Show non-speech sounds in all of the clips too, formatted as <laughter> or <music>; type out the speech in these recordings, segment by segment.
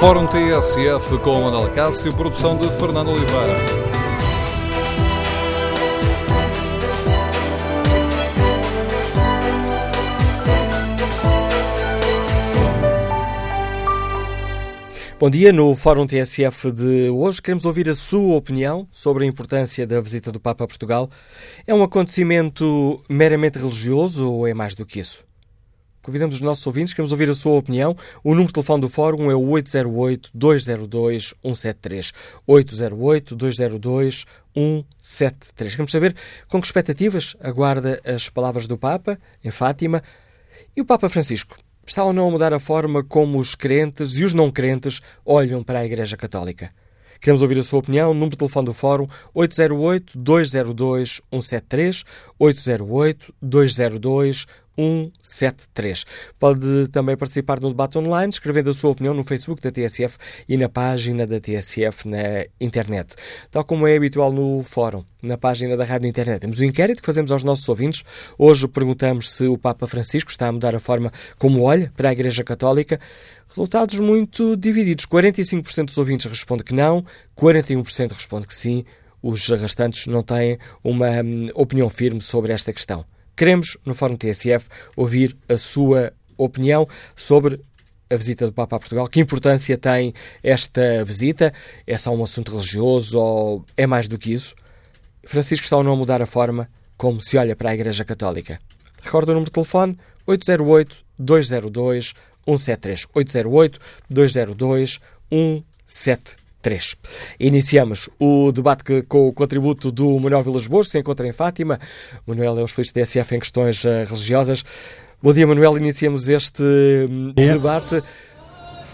Fórum TSF com Manuel Cássio, produção de Fernando Oliveira. Bom dia. No Fórum TSF de hoje queremos ouvir a sua opinião sobre a importância da visita do Papa a Portugal. É um acontecimento meramente religioso ou é mais do que isso? Convidamos os nossos ouvintes, queremos ouvir a sua opinião. O número de telefone do Fórum é o 808-202-173. 808-202-173. Queremos saber com que expectativas aguarda as palavras do Papa em Fátima e o Papa Francisco. Está ou não a mudar a forma como os crentes e os não crentes olham para a Igreja Católica? Queremos ouvir a sua opinião. Número de telefone do Fórum 808-202-173. 808-202-173. 173. Pode também participar no debate online, escrevendo a sua opinião no Facebook da TSF e na página da TSF na internet. Tal como é habitual no fórum, na página da Rádio Internet. Temos um inquérito que fazemos aos nossos ouvintes. Hoje perguntamos se o Papa Francisco está a mudar a forma como olha para a Igreja Católica. Resultados muito divididos. 45% dos ouvintes responde que não, 41% responde que sim. Os restantes não têm uma hum, opinião firme sobre esta questão. Queremos, no Fórum TSF, ouvir a sua opinião sobre a visita do Papa a Portugal. Que importância tem esta visita? É só um assunto religioso ou é mais do que isso? Francisco está ou não a mudar a forma como se olha para a Igreja Católica? Recorda o número de telefone 808-202-173. 808-202-173. 3. Iniciamos o debate com o contributo do Manuel Vilas Boas, que se encontra em Fátima. Manuel é o especialista da SF em questões uh, religiosas. Bom dia, Manuel. Iniciamos este um, é. debate.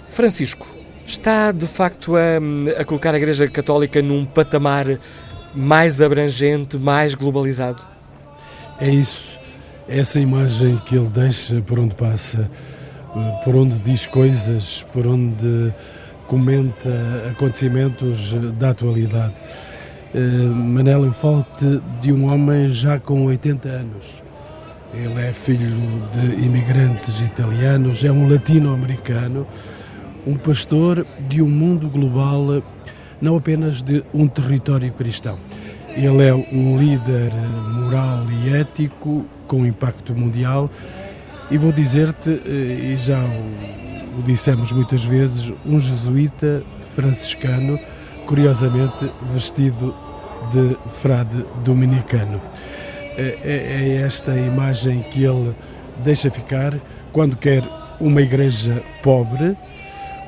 Francisco, está de facto a, a colocar a Igreja Católica num patamar mais abrangente, mais globalizado? É isso. É essa imagem que ele deixa por onde passa, eh, por onde diz coisas, por onde comenta acontecimentos da atualidade. Uh, Manela Infalte de um homem já com 80 anos. Ele é filho de imigrantes italianos, é um latino-americano, um pastor de um mundo global, não apenas de um território cristão. Ele é um líder moral e ético com impacto mundial e vou dizer-te, eh, e já o o dissemos muitas vezes, um jesuíta franciscano, curiosamente vestido de frade dominicano. É, é, é esta imagem que ele deixa ficar quando quer uma igreja pobre,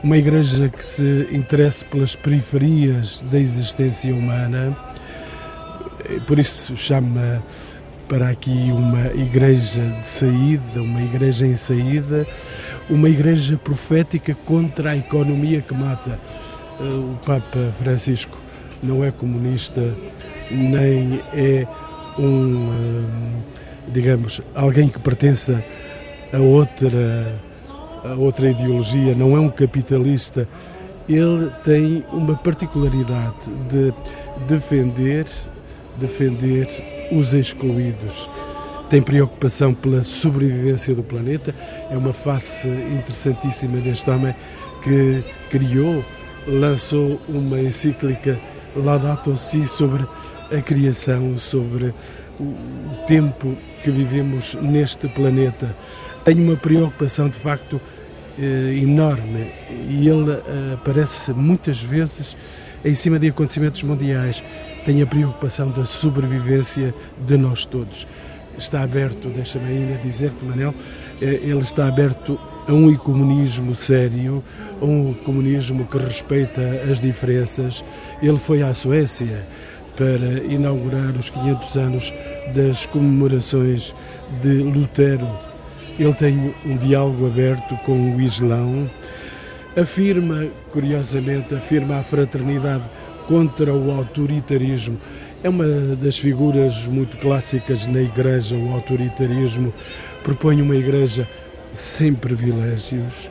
uma igreja que se interesse pelas periferias da existência humana, por isso chama para aqui uma igreja de saída, uma igreja em saída, uma igreja profética contra a economia que mata. Eh, o Papa Francisco não é comunista, nem é um, eh, digamos, alguém que pertença a outra, a outra ideologia, não é um capitalista. Ele tem uma particularidade de defender, defender os excluídos tem preocupação pela sobrevivência do planeta. É uma face interessantíssima deste homem que criou, lançou uma encíclica Laudato Si sobre a criação, sobre o tempo que vivemos neste planeta. Tem uma preocupação de facto eh, enorme e ele eh, aparece muitas vezes em cima de acontecimentos mundiais. Tem a preocupação da sobrevivência de nós todos está aberto, deixa-me ainda dizer-te, Manel, eh, ele está aberto a um ecumenismo sério, a um comunismo que respeita as diferenças. Ele foi à Suécia para inaugurar os 500 anos das comemorações de Lutero. Ele tem um diálogo aberto com o Islão. Afirma, curiosamente, afirma a fraternidade contra o autoritarismo é uma das figuras muito clássicas na Igreja, o autoritarismo. Propõe uma Igreja sem privilégios.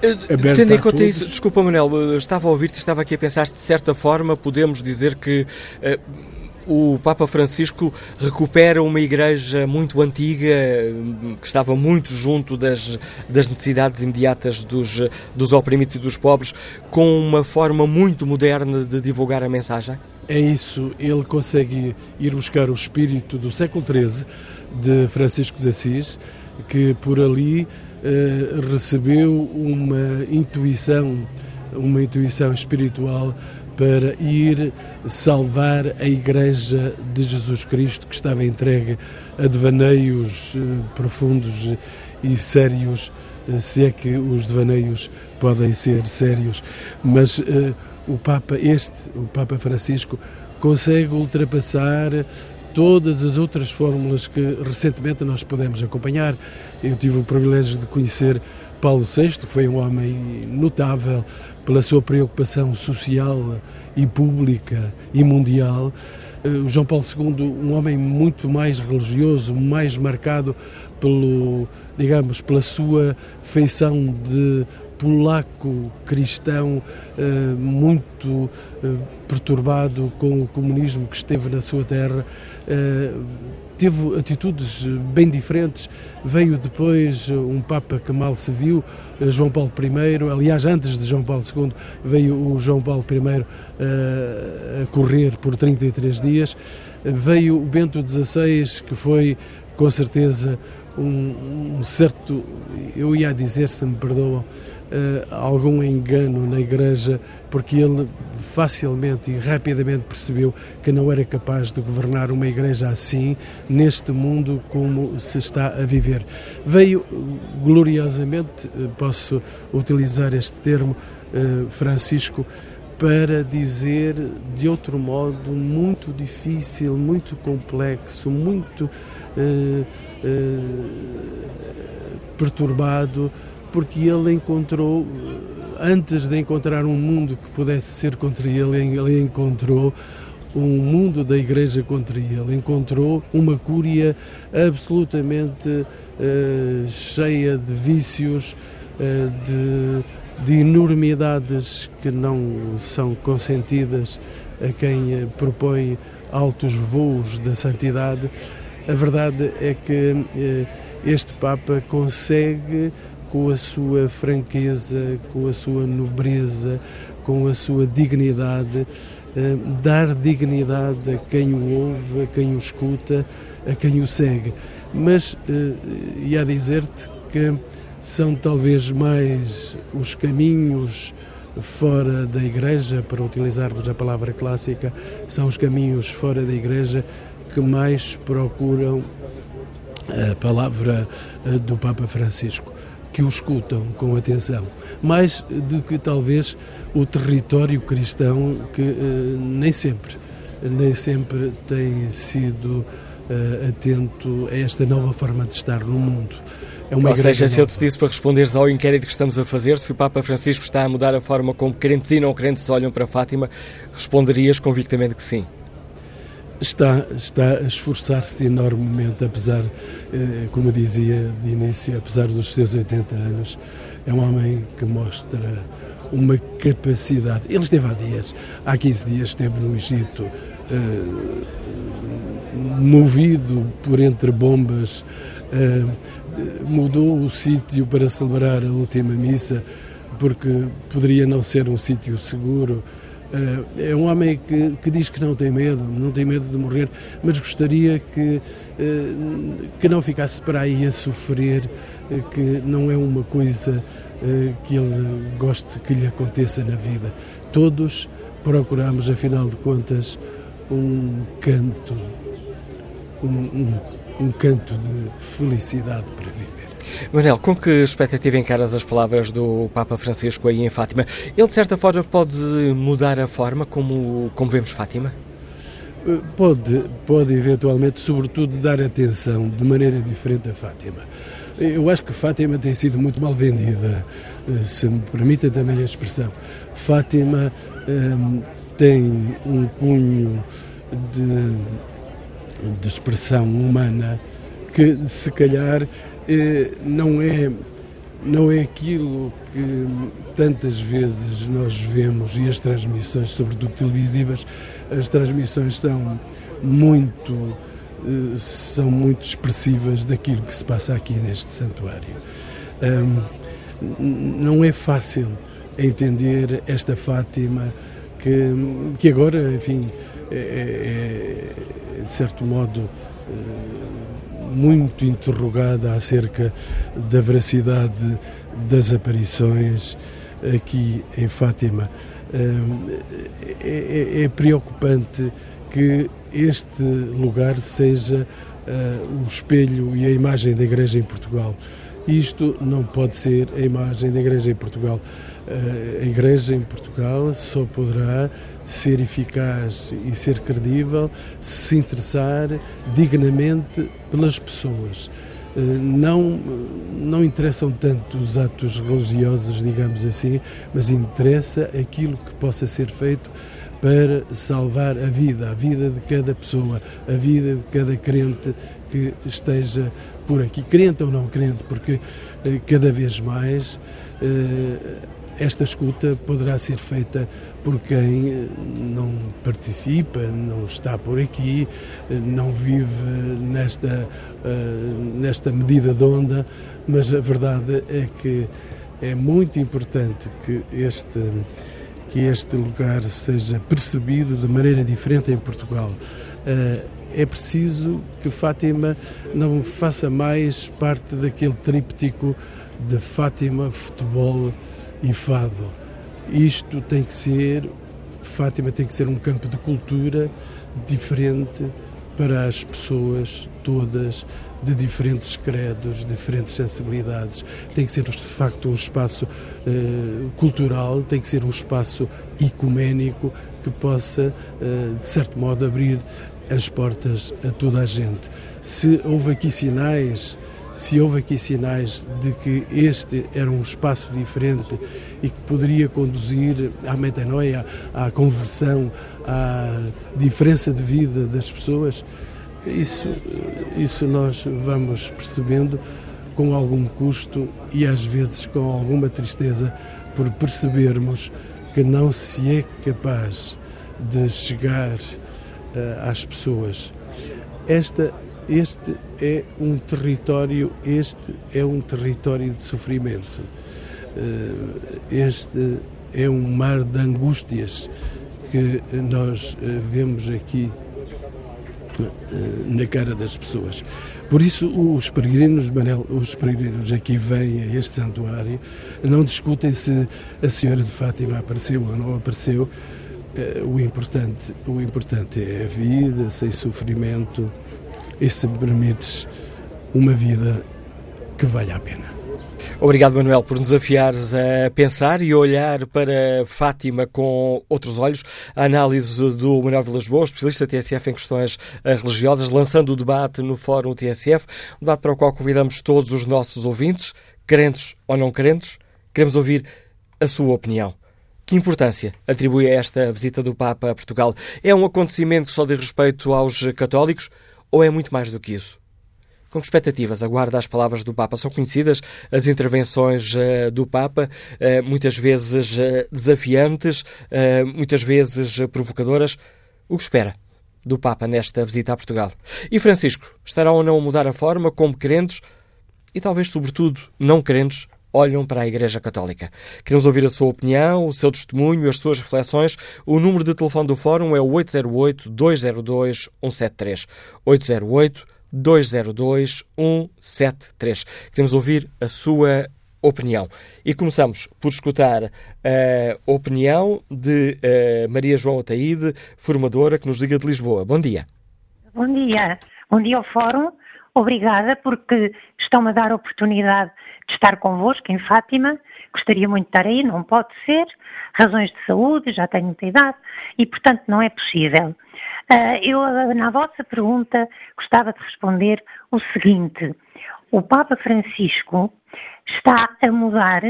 Eh, tendo em conta isso, desculpa Manuel, estava a ouvir-te, estava aqui a pensar, de certa forma podemos dizer que uh, o Papa Francisco recupera uma igreja muito antiga, que estava muito junto das, das necessidades imediatas dos, dos oprimidos e dos pobres, com uma forma muito moderna de divulgar a mensagem? É isso, ele consegue ir buscar o espírito do século XIII de Francisco de Assis, que por ali eh, recebeu uma intuição, uma intuição espiritual para ir salvar a Igreja de Jesus Cristo, que estava entregue a devaneios eh, profundos e sérios, eh, se é que os devaneios podem ser sérios. Mas uh, o Papa, este, o Papa Francisco, consegue ultrapassar todas as outras fórmulas que recentemente nós pudemos acompanhar. Eu tive o privilégio de conhecer Paulo VI, que foi um homem notável pela sua preocupação social e pública e mundial. Eh, o João Paulo II, um homem muito mais religioso, mais marcado pelo, digamos, pela sua feição de polaco cristão eh, muito eh, perturbado com o comunismo que esteve na sua terra, teve atitudes bem diferentes. Veio depois um Papa que mal se viu, João Paulo I. Aliás, antes de João Paulo II, veio o João Paulo I a correr por 33 dias. Veio o Bento XVI, que foi com certeza um, um certo, eu ia dizer, se me perdoam, algum engano na Igreja, porque ele facilmente e rapidamente percebeu que não era capaz de governar uma Igreja assim, neste mundo como se está a viver. Veio gloriosamente, eh, posso utilizar este termo, Francisco, para dizer de outro modo muito difícil, muito complexo, muito perturbado, porque ele encontrou, antes de encontrar um mundo que pudesse ser contra ele, ele encontrou um mundo da Igreja contra ele, encontrou uma cúria absolutamente uh, cheia de vícios, uh, de, de enormidades que não são consentidas a quem propõe altos voos da santidade. A verdade é que uh, este Papa consegue com a sua franqueza, com a sua nobreza, com a sua dignidade, eh, dar dignidade a quem o ouve, a quem o escuta, a quem o segue. Mas eh, ia dizer-te que são talvez mais os caminhos fora da igreja, para utilizarmos a palavra clássica, são os caminhos fora da igreja que mais procuram a palavra eh, do Papa Francisco que o escutam com atenção, mais do que talvez o território cristão que uh, nem sempre, nem sempre tem sido uh, atento a esta nova forma de estar no mundo. É uma Ou seja, se eu te pedisse para responderes ao inquérito que estamos a fazer, se o Papa Francisco está a mudar a forma como crentes e não crentes olham para Fátima, responderias convictamente que sim está, está a esforçar-se enormemente, apesar, eh, como dizia de início, apesar dos seus 80 anos, é um homem que mostra uma capacidade. Ele esteve há dias, há 15 dias esteve no Egito, eh, movido por entre bombas, eh, mudou o sítio para celebrar a última missa, porque poderia não ser um sítio seguro. Eh, é um homem que, que, diz que não tem medo, não tem medo de morrer, mas gostaria que, eh, que não ficasse para aí a sofrer, eh, que não é uma coisa que ele goste que lhe aconteça na vida. Todos procuramos, afinal de contas, um canto, um, um, um canto de felicidade para viver. Manel, com que expectativa encaras as palavras do Papa Francisco aí em Fátima? Ele, de certa forma, pode mudar a forma como, como vemos Fátima? Eh, pode, pode eventualmente, sobretudo, dar atenção de maneira diferente a Fátima. Eu acho que Fátima tem sido muito mal vendida, eh, se me permita também a expressão. Fátima hum, tem um cunho de, de expressão humana que, se calhar, eh, não é não é aquilo que tantas vezes nós vemos e as transmissões, sobretudo televisivas, as transmissões são muito eh, são muito expressivas daquilo que se passa aqui neste santuário. não é fácil entender esta Fátima que, que agora, enfim, é, é, é de certo modo eh, muito interrogada acerca da veracidade das aparições aqui em Fátima. É, é, é preocupante que este lugar seja uh, o espelho e a imagem da Igreja em Portugal. Isto não pode ser a imagem da Igreja em Portugal. Uh, a Igreja em Portugal só poderá ser eficaz e ser credível se interessar dignamente pelas pessoas. Uh, não, não interessam tanto os atos religiosos, digamos assim, mas interessa aquilo que possa ser feito para salvar a vida, a vida de cada pessoa, a vida de cada crente que esteja por aqui, crente ou não crente, porque eh, cada vez mais eh, esta escuta poderá ser feita por quem eh, não participa, não está por aqui, não vive nesta, nesta medida de onda, mas a verdade é que é muito importante que este que este lugar seja percebido de maneira diferente em Portugal. Eh, é preciso que Fátima não faça mais parte daquele tríptico de Fátima, futebol e fado. Isto tem que ser, Fátima tem que ser um campo de cultura diferente para as pessoas todas de diferentes credos, diferentes sensibilidades. Tem que ser, de facto, um espaço uh, cultural, tem que ser um espaço ecuménico que possa, uh, de certo modo, abrir as portas a toda a gente. Se houve aqui sinais se houve aqui sinais de que este era um espaço diferente e que poderia conduzir à metanoia, à conversão, à diferença de vida das pessoas, isso, isso nós vamos percebendo com algum custo e às vezes com alguma tristeza por percebermos que não se é capaz de chegar uh, às pessoas. Esta, este é um território, este é um território de sofrimento. Uh, este é um mar de angústias que nós uh, vemos aqui eh, na cara das pessoas. Por isso, os peregrinos, Manel, os peregrinos aqui vêm a este santuário, não discutem se a Senhora de Fátima apareceu ou não apareceu. Eh, o importante, o importante é a vida sem sofrimento e, se me permites, uma vida que vale a pena. Obrigado, Manuel, por nos desafiares a pensar e olhar para Fátima com outros olhos. A análise do Manuel Vilas Boas, especialista TSF em questões eh, religiosas, lançando o debate no Fórum TSF, um debate para o qual convidamos todos os nossos ouvintes, crentes ou não crentes. Queremos ouvir a sua opinião. Que importância atribui a esta visita do Papa a Portugal? É um acontecimento que só diz respeito aos católicos ou é muito mais do que isso? Com que expectativas aguarda as palavras do Papa? São conhecidas as intervenções uh, do Papa, uh, muitas vezes uh, desafiantes, muitas vezes provocadoras. O que espera do Papa nesta visita a Portugal? E Francisco, estará ou não a mudar a forma como crentes e talvez, sobretudo, não crentes olham para a Igreja Católica. Queremos ouvir a sua opinião, o seu testemunho, as suas reflexões. O número de telefone do Fórum é o 808-202-173. 808 202 173. Queremos ouvir a sua opinião. E começamos por escutar a opinião de uh, Maria João Ataíde, formadora que nos liga de Lisboa. Bom dia. Bom dia. Bom dia ao Fórum. Obrigada porque estão-me a dar oportunidade estar convosco em Fátima. Gostaria muito de estar aí, não pode ser. Razões de saúde, já tenho muita idade e, portanto, não é possível. Uh, eu, na vossa pergunta, gostava de responder o seguinte: o Papa Francisco está a mudar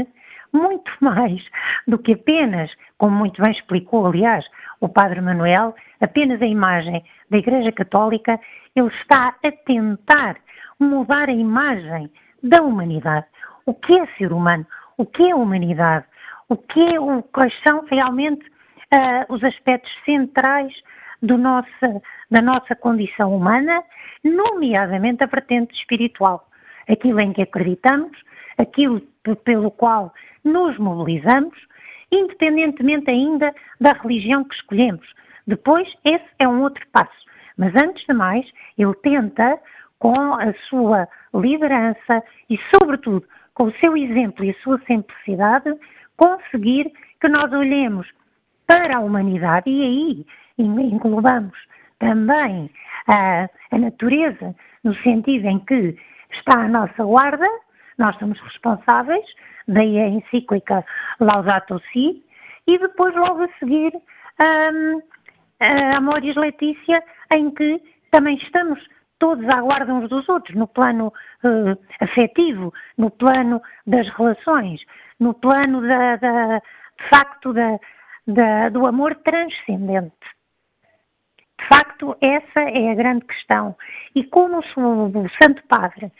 muito mais do que apenas, como muito bem explicou, aliás, o Padre Manuel, apenas a imagem da Igreja Católica, ele está a tentar mudar a imagem da humanidade. O que é ser humano? O que é humanidade? O que é, o, quais são realmente uh, os aspectos centrais nossa, da nossa condição humana, nomeadamente a vertente espiritual. Aquilo em que acreditamos, aquilo pelo qual nos mobilizamos, independentemente ainda da religião que escolhemos. Depois, esse é um outro passo. Mas antes de mais, ele tenta, com a sua liderança e, sobretudo, com o seu exemplo e a sua simplicidade, conseguir que nós olhemos para a humanidade e aí englobamos também a, a natureza, no sentido em que está à nossa guarda, nós somos responsáveis, daí a encíclica Laudato Si, e depois logo a seguir um, a Amoris Letícia, em que também estamos todos à guarda uns dos outros, no plano uh, afetivo, no plano das relações, no plano da, da de facto da, da, do amor transcendente. De facto, essa é a grande questão. E como o, o Santo Padre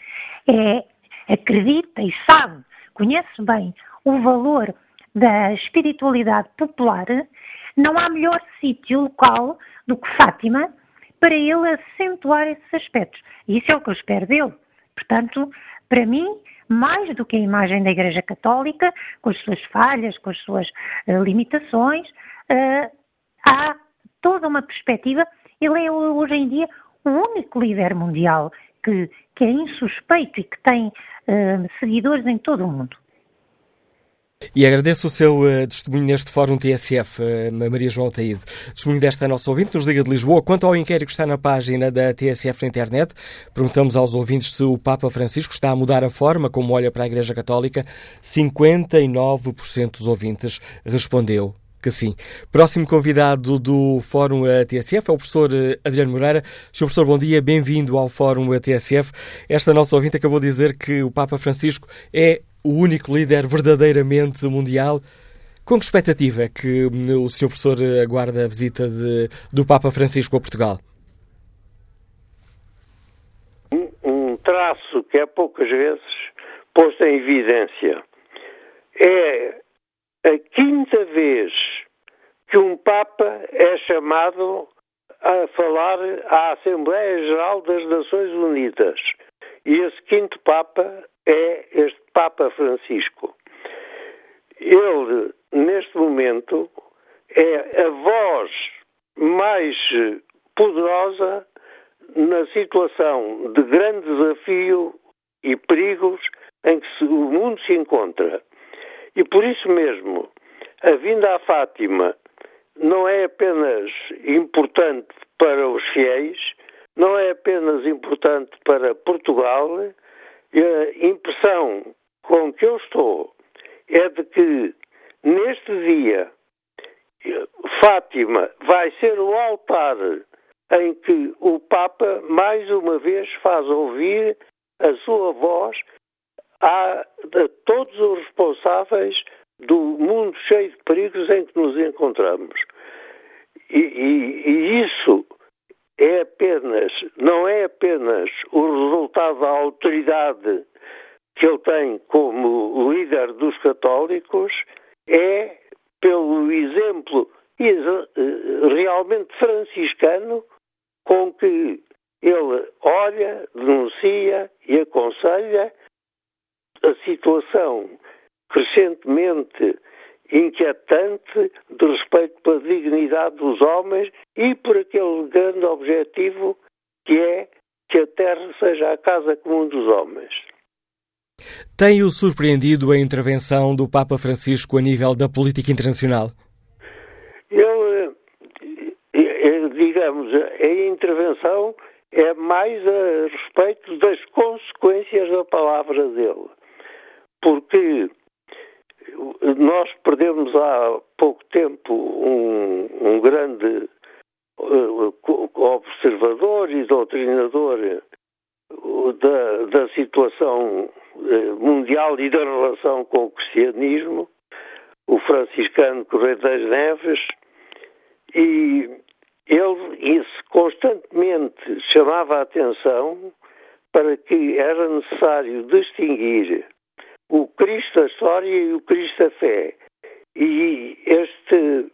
é, acredita e sabe, conhece bem o valor da espiritualidade popular, não há melhor sítio local do que Fátima para ele acentuar esses aspectos. Isso é o que eu espero dele. Portanto, para mim, mais do que a imagem da Igreja Católica, com as suas falhas, com as suas uh, limitações, uh, há toda uma perspectiva. Ele é hoje em dia o único líder mundial que, que é insuspeito e que tem uh, seguidores em todo o mundo. E agradeço o seu uh, testemunho neste Fórum TSF, uh, Maria João Taíde. Testemunho desta nossa ouvinte, nos Liga de Lisboa. Quanto ao inquérito que está na página da TSF na internet, perguntamos aos ouvintes se o Papa Francisco está a mudar a forma como olha para a Igreja Católica. 59% dos ouvintes respondeu que sim. Próximo convidado do Fórum TSF é o professor eh, Adriano Moreira. Sr. professor, bom dia, bem-vindo ao Fórum TSF. Esta nossa ouvinte acabou de dizer que o Papa Francisco é o único líder verdadeiramente mundial. Com que expectativa é que hum, o Sr. Professor aguarda a visita de, do Papa Francisco a Portugal? Um, traço que é poucas vezes posto em evidência. É a quinta vez que um Papa é chamado a falar à Assembleia Geral das Nações Unidas. E esse quinto Papa é este Papa Francisco. Ele, neste momento, é a voz mais poderosa na situação de grande desafio e perigos em que o mundo se encontra. E por isso mesmo, a vinda à Fátima não é apenas importante para os fiéis, não é apenas importante para Portugal, a impressão com que eu estou é de que neste dia Fátima vai ser o altar em que o Papa mais uma vez faz ouvir a sua voz a, a todos os responsáveis do mundo cheio de perigos em que nos encontramos. E, e, e isso é apenas, não é apenas o resultado da autoridade que ele tem como líder dos católicos, é pelo exemplo realmente franciscano com que ele olha, denuncia e aconselha a situação crescentemente inquietante de respeito pela dignidade dos homens e por aquele grande objetivo que é que a Terra seja a casa comum dos homens. Tem-o surpreendido a intervenção do Papa Francisco a nível da política internacional? Ele, eh, eh, digamos, a intervenção é mais a respeito das consequências da palavra dele. Porque nós perdemos há pouco tempo um, um grande uh, observador e doutrinador da, da situação mundial e da relação com o cristianismo, o franciscano Correio das Neves, e ele isso constantemente chamava a atenção para que era necessário distinguir o Cristo da História e o Cristo da Fé. E este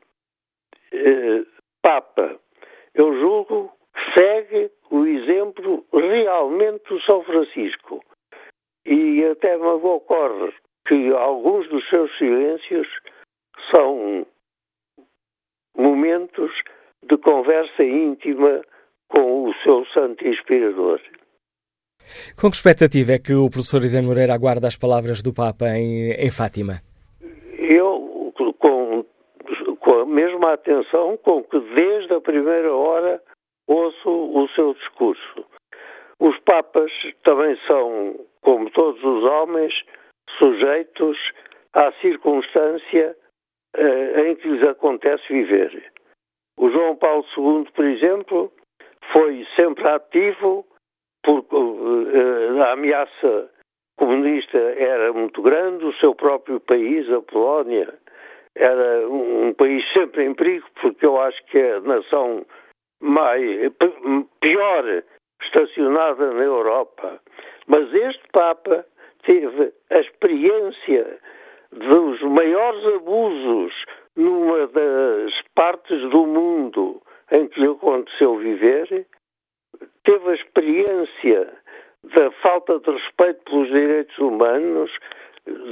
eh, Papa eu julgo segue o exemplo realmente do São Francisco. E até me ocorre que alguns dos seus silêncios são momentos de conversa íntima com o seu santo inspirador. Com que expectativa é que o professor Ida Moreira aguarda as palavras do Papa em, em Fátima? Eu, com, com a mesma atenção com que desde a primeira hora ouço o seu discurso. Os Papas também são, como todos os homens, sujeitos à circunstância uh, em que lhes acontece viver. O João Paulo II, por exemplo, foi sempre ativo porque uh, a ameaça comunista era muito grande, o seu próprio país, a Polónia, era um, um país sempre em perigo, porque eu acho que é a nação mais, pior estacionada na Europa. Mas este Papa teve a experiência dos maiores abusos numa das partes do mundo em que lhe aconteceu viver, teve a experiência da falta de respeito pelos direitos humanos,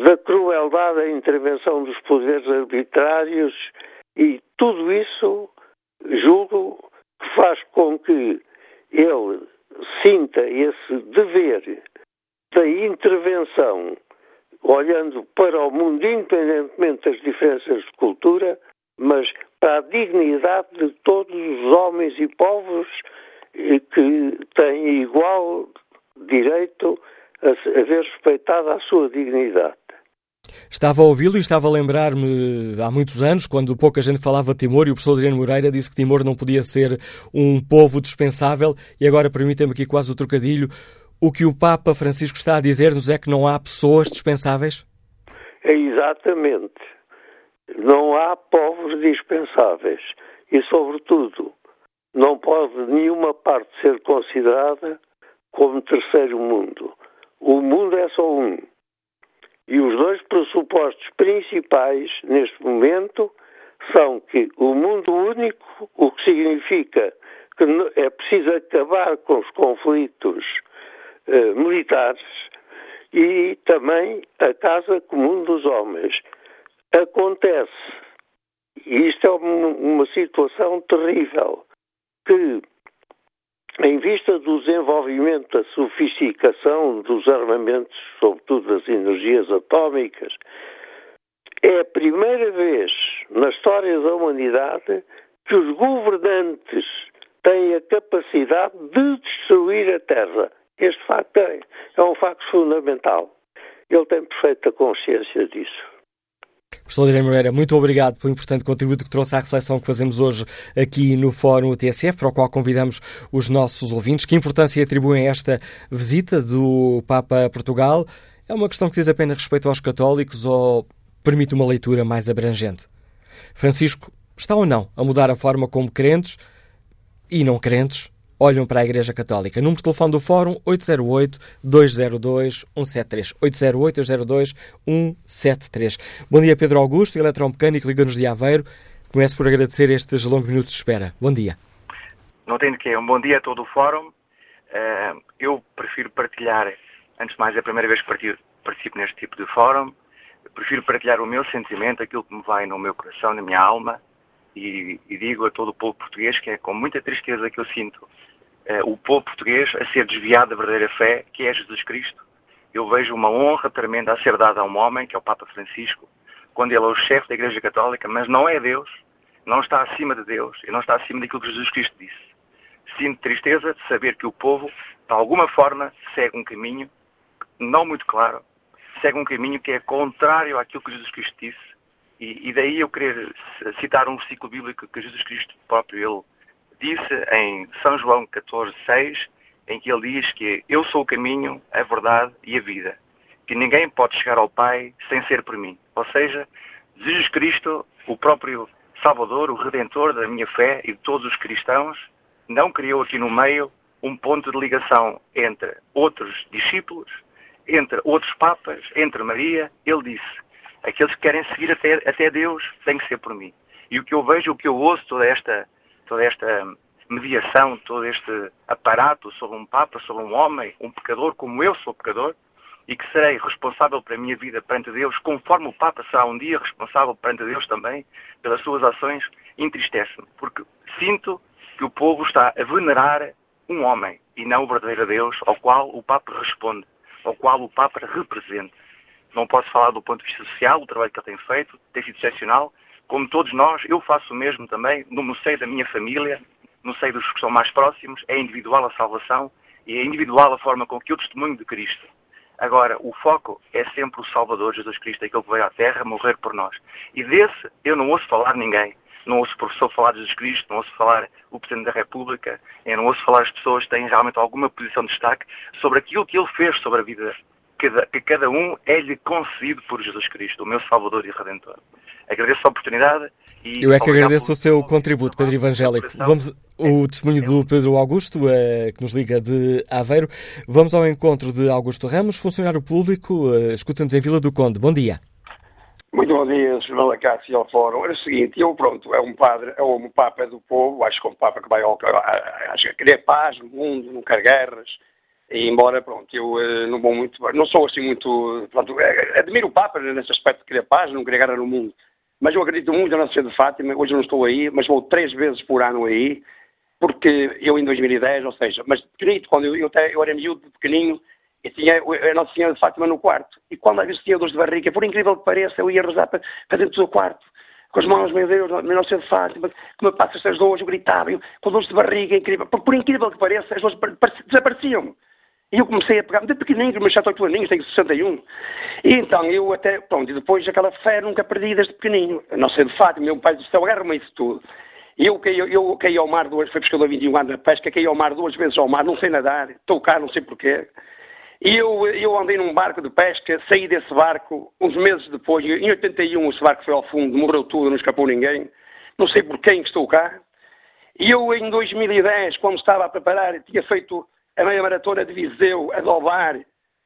da crueldade da intervenção dos poderes arbitrários e tudo isso julgo que faz com que ele sinta esse dever da intervenção, olhando para o mundo independentemente das diferenças de cultura, mas para a dignidade de todos os homens e povos que têm igual direito a, ver respeitada a sua dignidade. Estava a ouvi-lo e estava a lembrar-me há muitos anos, quando pouca gente falava de Timor, e o professor Adriano Moreira disse que Timor não podia ser um povo dispensável, e agora permitem-me aqui quase o trocadilho. O que o Papa Francisco está a dizer-nos é que não há pessoas dispensáveis? É exatamente. Não há povos dispensáveis. E, sobretudo, não pode nenhuma parte ser considerada como terceiro mundo. O mundo é só um. E os dois pressupostos principais neste momento são que o mundo único, o que significa que é preciso acabar com os conflitos eh, militares e também a casa comum dos homens. Acontece, e isto é uma situação terrível, que em vista do desenvolvimento, da sofisticação dos armamentos, sobretudo das energias atómicas, é a primeira vez na história da humanidade que os governantes têm a capacidade de destruir a Terra. Este facto é, é um facto fundamental. Ele tem perfeita consciência disso. Professor Adriano Moreira, muito obrigado pelo importante contributo que trouxe à reflexão que fazemos hoje aqui no Fórum TSF, para o qual convidamos os nossos ouvintes. Que importância atribuem a esta visita do Papa a Portugal? É uma questão que diz apenas respeito aos católicos ou permite uma leitura mais abrangente? Francisco está ou não a mudar a forma como crentes e não crentes olham para a Igreja Católica. Número de telefone do Fórum 808-202-173. 808-202-173. Bom dia, Pedro Augusto, eletromecânico, Liga-nos de Aveiro. Começo por agradecer estes longos minutos de espera. Bom dia. Não tem de quê. Um bom dia a todo o Fórum. Uh, eu prefiro partilhar, antes de mais, é a primeira vez que participo neste tipo de fórum. Prefiro partilhar o meu sentimento, aquilo que me vai no meu coração, na minha alma, e, e, digo a todo o povo português que é com muita tristeza que eu sinto eh, o povo português a ser desviado da verdadeira fé, que é Jesus Cristo. Eu vejo uma honra tremenda a ser dada a um homem, que é o Papa Francisco, quando ele é o chefe da Igreja Católica, mas não é Deus, não está acima de Deus e não está acima daquilo que Jesus Cristo disse. Sinto tristeza de saber que o povo, de alguma forma, segue um caminho não muito claro, segue um caminho que é contrário àquilo que Jesus Cristo disse e, e, daí eu querer citar um versículo bíblico que Jesus Cristo próprio ele disse em São João 14, 6, em que ele diz que eu sou o caminho, a verdade e a vida, que ninguém pode chegar ao Pai sem ser por mim. Ou seja, Jesus Cristo, o próprio Salvador, o Redentor da minha fé e de todos os cristãos, não criou aqui no meio um ponto de ligação entre outros discípulos, entre outros papas, entre Maria. Ele disse: aqueles que querem seguir até, até Deus têm que ser por mim. E o que eu vejo, o que eu ouço, toda esta, toda esta mediação, todo este aparato sobre um Papa, sobre um homem, um pecador como eu sou pecador, e que serei responsável pela minha vida perante Deus, conforme o Papa será um dia responsável perante Deus também pelas suas ações, entristece-me, porque sinto que o povo está a venerar um homem e não o verdadeiro Deus ao qual o Papa responde, ao qual o Papa representa. Não posso falar do ponto de vista social, o trabalho que ele tem feito, tem sido excepcional. Como todos nós, eu faço o mesmo também no seio da minha família, no seio dos que são mais próximos. É individual a salvação e é individual a forma com que eu testemunho de Cristo. Agora, o foco é sempre o Salvador Jesus Cristo, aquele que veio à Terra morrer por nós. E desse eu não ouço falar ninguém. Não ouço o professor falar de Jesus Cristo, não ouço falar o Presidente da República, eu não ouço falar as pessoas que têm realmente alguma posição de destaque sobre aquilo que ele fez sobre a vida que cada um é-lhe concedido por Jesus Cristo, o meu Salvador e Redentor. Agradeço a oportunidade e. Eu é que agradeço o seu contributo, Pedro Evangélico. Vamos o testemunho do Pedro Augusto, eh, que nos liga de Aveiro. Vamos ao encontro de Augusto Ramos, funcionário público, eh, escuta-nos em Vila do Conde. Bom dia. Muito bom dia, Sr. Malacácio e ao Fórum. Era o seguinte, eu, pronto, é um padre, é um Papa do povo, acho que é um Papa que vai ao, acho que querer paz no mundo, não quer guerras, e embora, pronto, eu uh, não vou muito, não sou assim muito, pronto, é, admiro o Papa nesse aspecto de querer paz, não querer guerra no mundo, mas eu acredito muito na Nossa de Fátima, hoje não estou aí, mas vou três vezes por ano aí, porque eu em 2010, ou seja, mas pequenito, quando eu, eu, eu era miúdo, pequeninho, e tinha a Nossa Senhora de Fátima no quarto. E quando às vezes tinha dores de barriga, por incrível que pareça, eu ia rezar para, para dentro do quarto. Com as mãos, meu Deus, Nossa Senhora de Fátima, que me passa estas dores, eu gritava, eu, com dores de barriga, incrível. Por, por incrível que pareça, as dores desapareciam. E eu comecei a pegar, muito pequenininho, meus 7, 8 aninhos, tenho 61. E então eu até, pronto, e depois aquela fé nunca perdi desde pequenino. Nossa Senhora de Fátima, meu pai do céu, agarra-me isso tudo. E eu caí, eu caí ao mar duas, fui pescador 21 anos na pesca, caí ao mar duas vezes ao mar, não sei nadar, estou cá, não sei porquê. E eu, eu andei num barco de pesca, saí desse barco uns meses depois, em 81 esse barco foi ao fundo, morreu tudo, não escapou ninguém. Não sei por quem que estou cá. E eu, em 2010, quando estava a preparar, tinha feito a meia maratona de Viseu, a de Ovar,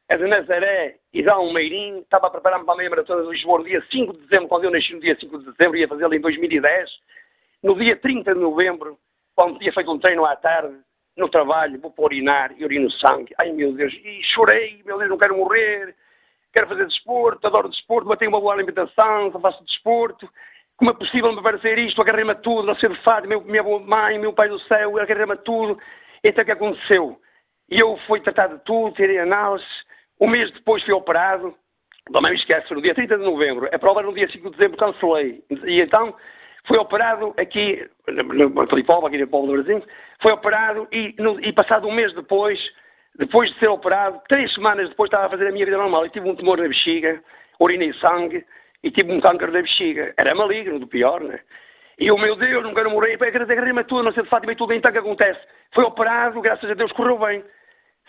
a de Nazaré e de Almeirim. Estava a preparar-me para a meia maratona de Lisboa no dia 5 de dezembro, quando eu nasci no dia 5 de dezembro, ia fazê-la em 2010. No dia 30 de novembro, quando tinha feito um treino à tarde, no trabalho, vou para urinar e urino sangue. Ai meu Deus, e chorei, meu Deus, não quero morrer, quero fazer desporto, adoro desporto, mantenho uma boa alimentação, faço desporto. Como é possível me parecer isto? Agarrei-me a tudo, não sei de fato, minha mãe, meu pai do céu, agarrei-me a tudo. Então o que aconteceu? Eu fui tratado de tudo, tirei análise, um mês depois fui operado, não me esqueço, no dia 30 de novembro, a prova no dia 5 de dezembro cancelei. E então foi operado aqui, no Filipova, aqui no Povo do Brasil, foi operado e, no, e, passado um mês depois, depois de ser operado, três semanas depois estava a fazer a minha vida normal e tive um tumor na bexiga, urinei sangue e tive um câncer da bexiga. Era maligno, do pior, né? E eu, meu Deus, não quero morrer, agarrei-me tudo, não sei de Fátima e tudo, então o que acontece? Foi operado, graças a Deus correu bem.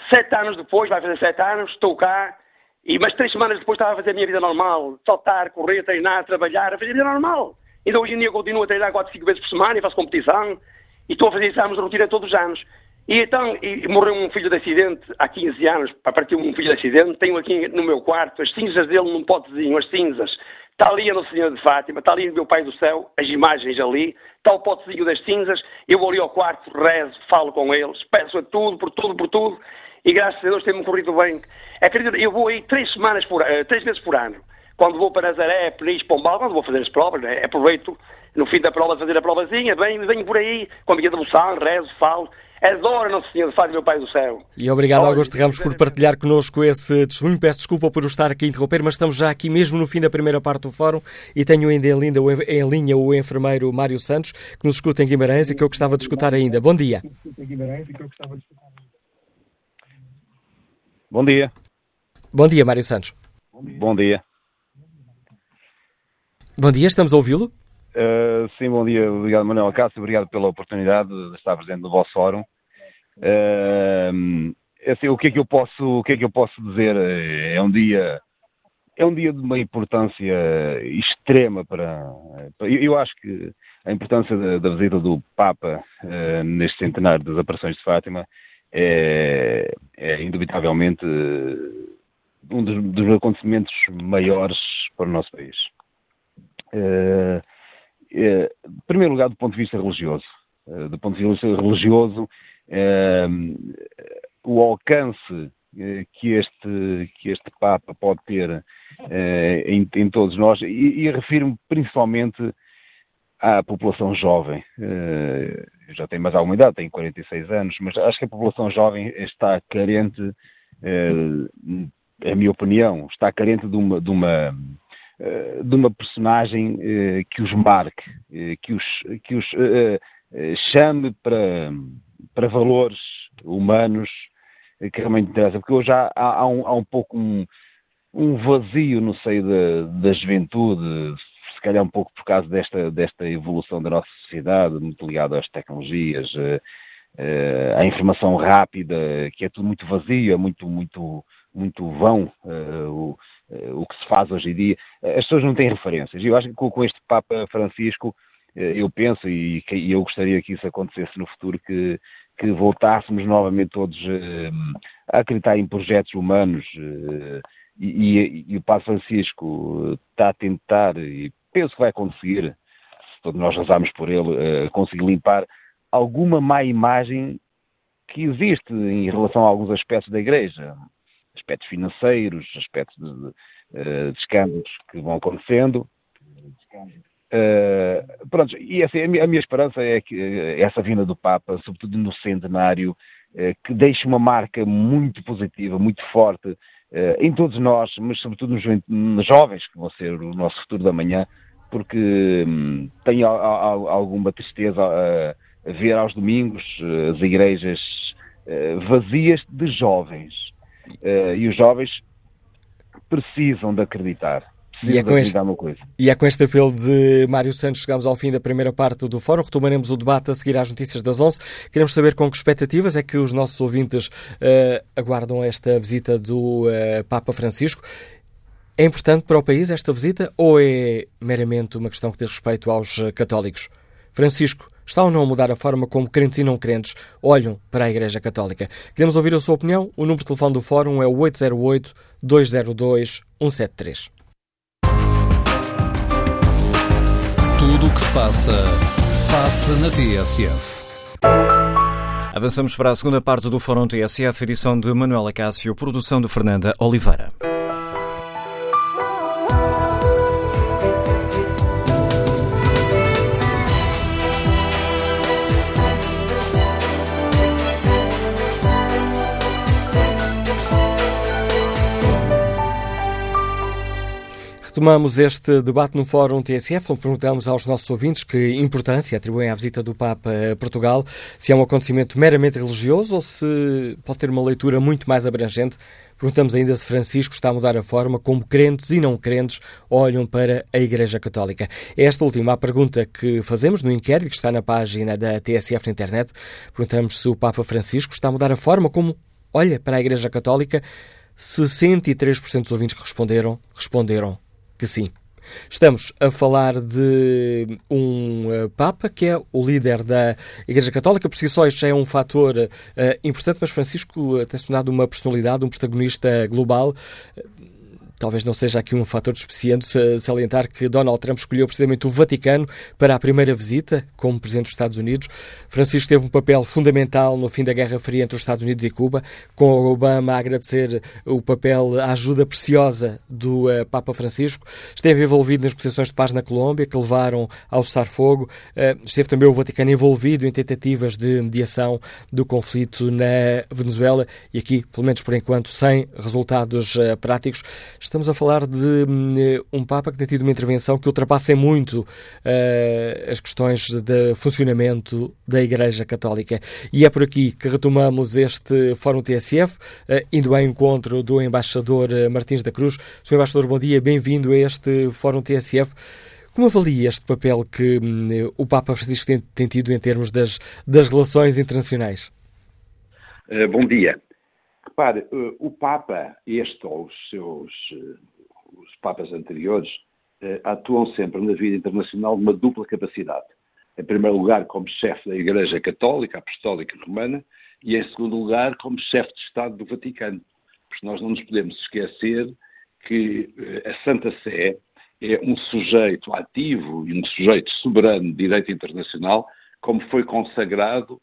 Sete anos depois, vai fazer sete anos, estou cá, e, mas três semanas depois estava a fazer a minha vida normal, saltar, correr, treinar, trabalhar, a fazer a vida normal. Ainda hoje em dia continuo a treinar 4, 5 vezes por semana e faço competição e estou a fazer exames de rotina todos os anos. E então, e morreu um filho de acidente há 15 anos, partiu um filho de acidente, tenho aqui no meu quarto as cinzas dele num potezinho, as cinzas. Está ali a Nossa Senhora de Fátima, está ali o meu Pai do Céu, as imagens ali, está o potezinho das cinzas, eu vou ali ao quarto, rezo, falo com eles, peço a tudo, por tudo, por tudo, e graças a Deus tem-me corrido bem. Acredito, eu vou aí três semanas por, uh, três vezes por ano quando vou para Nazaré, Peniche, Pombal, quando vou fazer as provas, né? aproveito no fim da prova fazer a provazinha, venho, venho por aí, com a minha devoção, rezo, falo, adoro Nosso Senhor, faz meu Pai do céu. E obrigado, Augusto Ramos, por partilhar connosco esse testemunho. Peço desculpa por estar aqui a interromper, mas estamos já aqui mesmo no fim da primeira parte do fórum e tenho ainda em linha, em linha o enfermeiro Mário Santos, que nos escuta em Guimarães e que eu gostava de escutar ainda. Bom dia. Bom dia. Bom dia, Mário Santos. Bom dia. Bom dia, estamos a ouvi-lo? Uh, sim, bom dia. Obrigado, Manuel Cássio. Obrigado pela oportunidade de estar presente no vosso fórum. Uh, assim, o que é que eu posso, o que é que eu posso dizer? É um dia, é um dia de uma importância extrema para. para eu, acho que a importância da, da visita do Papa uh, neste centenário das aparições de Fátima é, é indubitavelmente um dos, dos acontecimentos maiores para o nosso país. Uh, uh, em primeiro lugar, do ponto de vista religioso, do ponto de vista religioso, o alcance que este, que este Papa pode ter em, em todos nós, e, e refiro-me principalmente à população jovem. Já tenho mais alguma idade, tenho 46 anos, mas acho que a população jovem está carente, é a minha opinião, está carente de uma, de uma, de uma personagem que os marque, que os, que os chame para, para valores humanos que realmente interessam, porque hoje há, há, um, há um pouco um, um vazio no seio da, da juventude, se calhar um pouco por causa desta, desta evolução da nossa sociedade, muito ligada às tecnologias, uh, uh, à informação rápida, que é tudo muito vazio, é muito, muito, muito vão uh, o, o que se faz hoje em dia. As pessoas não têm referências. Eu acho que com, com este Papa Francisco, eu penso, e, e, eu gostaria que isso acontecesse no futuro, que, que voltássemos novamente todos a acreditar em projetos humanos. E, e, e, o Papa Francisco está a tentar, e penso que vai conseguir, se todos nós rezarmos por ele, uh, conseguir limpar alguma má imagem que existe em relação a alguns aspectos da Igreja, aspectos financeiros, aspectos de, de, uh, de escândalos que vão acontecendo. Uh, pronto, e essa, a, minha, a, minha, esperança é que essa vinda do Papa, sobretudo no centenário, que deixe uma marca muito positiva, muito forte eh, em todos nós, mas sobretudo nos, nos, jovens, que vão ser o nosso futuro da manhã, porque hum, tenho a, a, alguma tristeza a, a, ver aos domingos eh, as igrejas eh, vazias de jovens. e os jovens precisam de acreditar. E é, com este, e é com este apelo de Mário Santos chegamos ao fim da primeira parte do fórum. Retomaremos o debate a seguir às notícias das 11. Queremos saber com que expectativas é que os nossos ouvintes uh, aguardam esta visita do uh, Papa Francisco. É importante para o país esta visita ou é meramente uma questão que diz respeito aos eh, católicos? Francisco, está ou não a mudar a forma como crentes e não crentes olham para a Igreja Católica? Queremos ouvir a sua opinião. O número de telefone do Fórum é o 808 202 173. Tudo o que se passa, passa na TSF. Avançamos para a segunda parte do Fórum TSF, edição de Manuela Cássio, produção de Fernanda Oliveira. Retomamos este debate no Fórum TSF, onde perguntamos aos nossos ouvintes que importância atribuem à visita do Papa a Portugal, se é um acontecimento meramente religioso ou se pode ter uma leitura muito mais abrangente. Perguntamos ainda se Francisco está a mudar a forma como crentes e não crentes olham para a Igreja Católica. É esta última a pergunta que fazemos no inquérito que está na página da TSF na internet. Perguntamos se o Papa Francisco está a mudar a forma como olha para a Igreja Católica. 63% dos ouvintes que responderam, responderam que sim. Estamos a falar de um uh, Papa que é o líder da Igreja Católica. Por si só, isto já é um fator uh, importante, mas Francisco uh, tem se tornado uma personalidade, um protagonista global. Talvez não seja aqui um fator suficiente salientar que Donald Trump escolheu precisamente o Vaticano para a primeira visita como Presidente dos Estados Unidos. Francisco teve um papel fundamental no fim da Guerra Fria entre os Estados Unidos e Cuba, com Obama a agradecer o papel, a ajuda preciosa do uh, Papa Francisco. Esteve envolvido nas negociações de paz na Colômbia, que levaram ao cessar-fogo. Uh, esteve também o Vaticano envolvido em tentativas de mediação do conflito na Venezuela e aqui, pelo menos por enquanto, sem resultados uh, práticos. Estamos a falar de hum, um Papa que tem tido uma intervenção que ultrapassa muito uh, as questões de funcionamento da Igreja Católica. E é por aqui que retomamos este Fórum TSF, uh, indo ao encontro do embaixador eh, Martins da Cruz. Sr. Embaixador, bom dia, bem-vindo a este Fórum TSF. Como avalia este papel que hum, o Papa Francisco tem, tem, tido em termos das, das relações internacionais? Uh, bom dia. Repare, eh, o Papa, este ou os seus eh, os Papas anteriores, eh, atuam sempre na vida internacional numa dupla capacidade. Em primeiro lugar, como chefe da Igreja Católica, Apostólica Romana, e em segundo lugar, como chefe de Estado do Vaticano. Porque nós não nos podemos esquecer que a Santa Sé é um sujeito ativo e um sujeito soberano de direito internacional como foi consagrado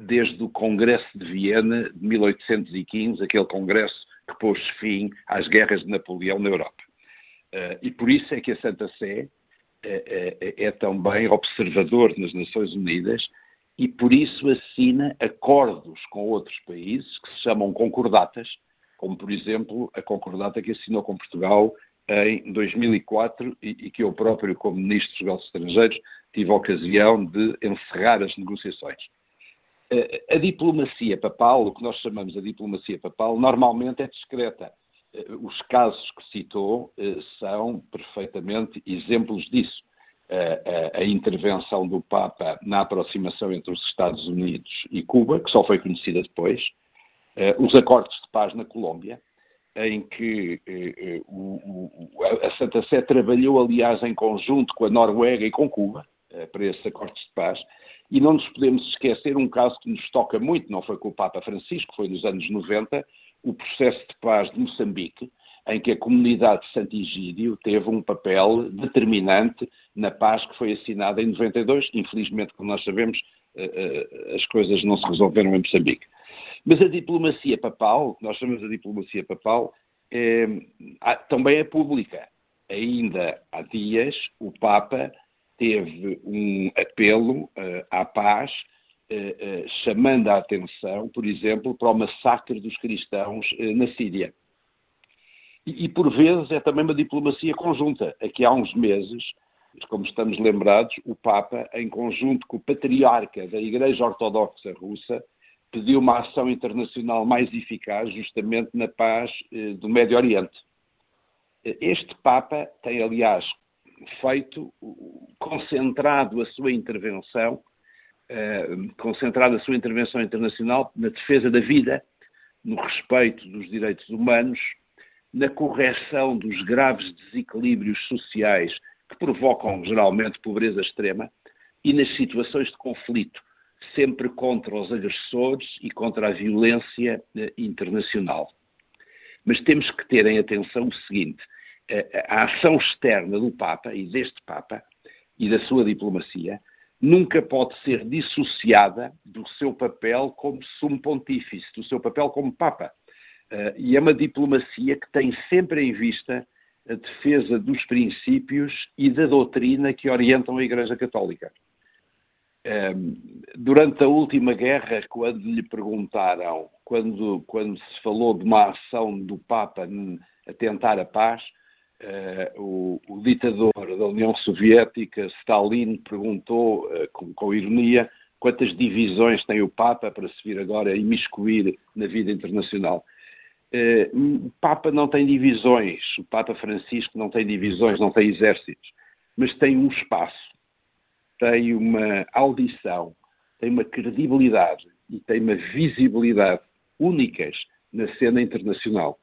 desde o Congresso de Viena de 1815, aquele congresso que pôs fim às guerras de Napoleão na Europa. Eh, e por isso é que a Santa Sé é, é também observador nas Nações Unidas e por isso assina acordos com outros países que se chamam concordatas, como por exemplo a concordata que assinou com Portugal em 2004 e, e que eu próprio, como Ministro dos Negócios Estrangeiros, tive a ocasião de encerrar as negociações. A diplomacia papal, o que nós chamamos de diplomacia papal, normalmente é discreta. Os casos que citou eh, são perfeitamente exemplos disso. A, intervenção do Papa na aproximação entre os Estados Unidos e Cuba, que só foi conhecida depois, eh, os acordos de paz na Colômbia, em que eh, a Santa Sé trabalhou, aliás, em conjunto com a Noruega e com Cuba, para esses acordos de paz, e não nos podemos esquecer um caso que nos toca muito, não foi com o Papa Francisco, foi nos anos 90, o processo de paz de Moçambique, em que a comunidade de Santigídio teve um papel determinante na paz que foi assinada em 92. Infelizmente, como nós sabemos, eh, eh, as coisas não se resolveram em Moçambique. Mas a diplomacia papal, nós chamamos de diplomacia papal, é, também é pública. Ainda há dias, o Papa teve um apelo uh, à paz, uh, uh, chamando a atenção, por exemplo, para o massacre dos cristãos na Síria. E, e, por vezes, é também uma diplomacia conjunta. Aqui há uns meses, como estamos lembrados, o Papa, em conjunto com o patriarca da Igreja Ortodoxa Russa, pediu uma ação internacional mais eficaz justamente na paz do Médio Oriente. Este Papa tem, aliás, feito, concentrado a sua intervenção, uh, concentrado a sua intervenção internacional na defesa da vida, no respeito dos direitos humanos, na correção dos graves desequilíbrios sociais que provocam geralmente pobreza extrema e nas situações de conflito, sempre contra os agressores e contra a violência uh, internacional. Mas temos que ter em atenção o seguinte: a ação externa do Papa e deste Papa e da sua diplomacia nunca pode ser dissociada do seu papel como sumo pontífice, do seu papel como Papa. Uh, e é uma diplomacia que tem sempre em vista a defesa dos princípios e da doutrina que orientam a Igreja Católica. Um, durante a última guerra, quando lhe perguntaram, quando, quando se falou de uma ação do Papa a tentar a paz, Uh, o, o, ditador da União Soviética, Stalin, perguntou uh, com, com, ironia quantas divisões tem o Papa para se vir agora imiscuir na vida internacional. Uh, o Papa não tem divisões, o Papa Francisco não tem divisões, não tem exércitos, mas tem um espaço, tem uma audição, tem uma credibilidade e tem uma visibilidade únicas na cena internacional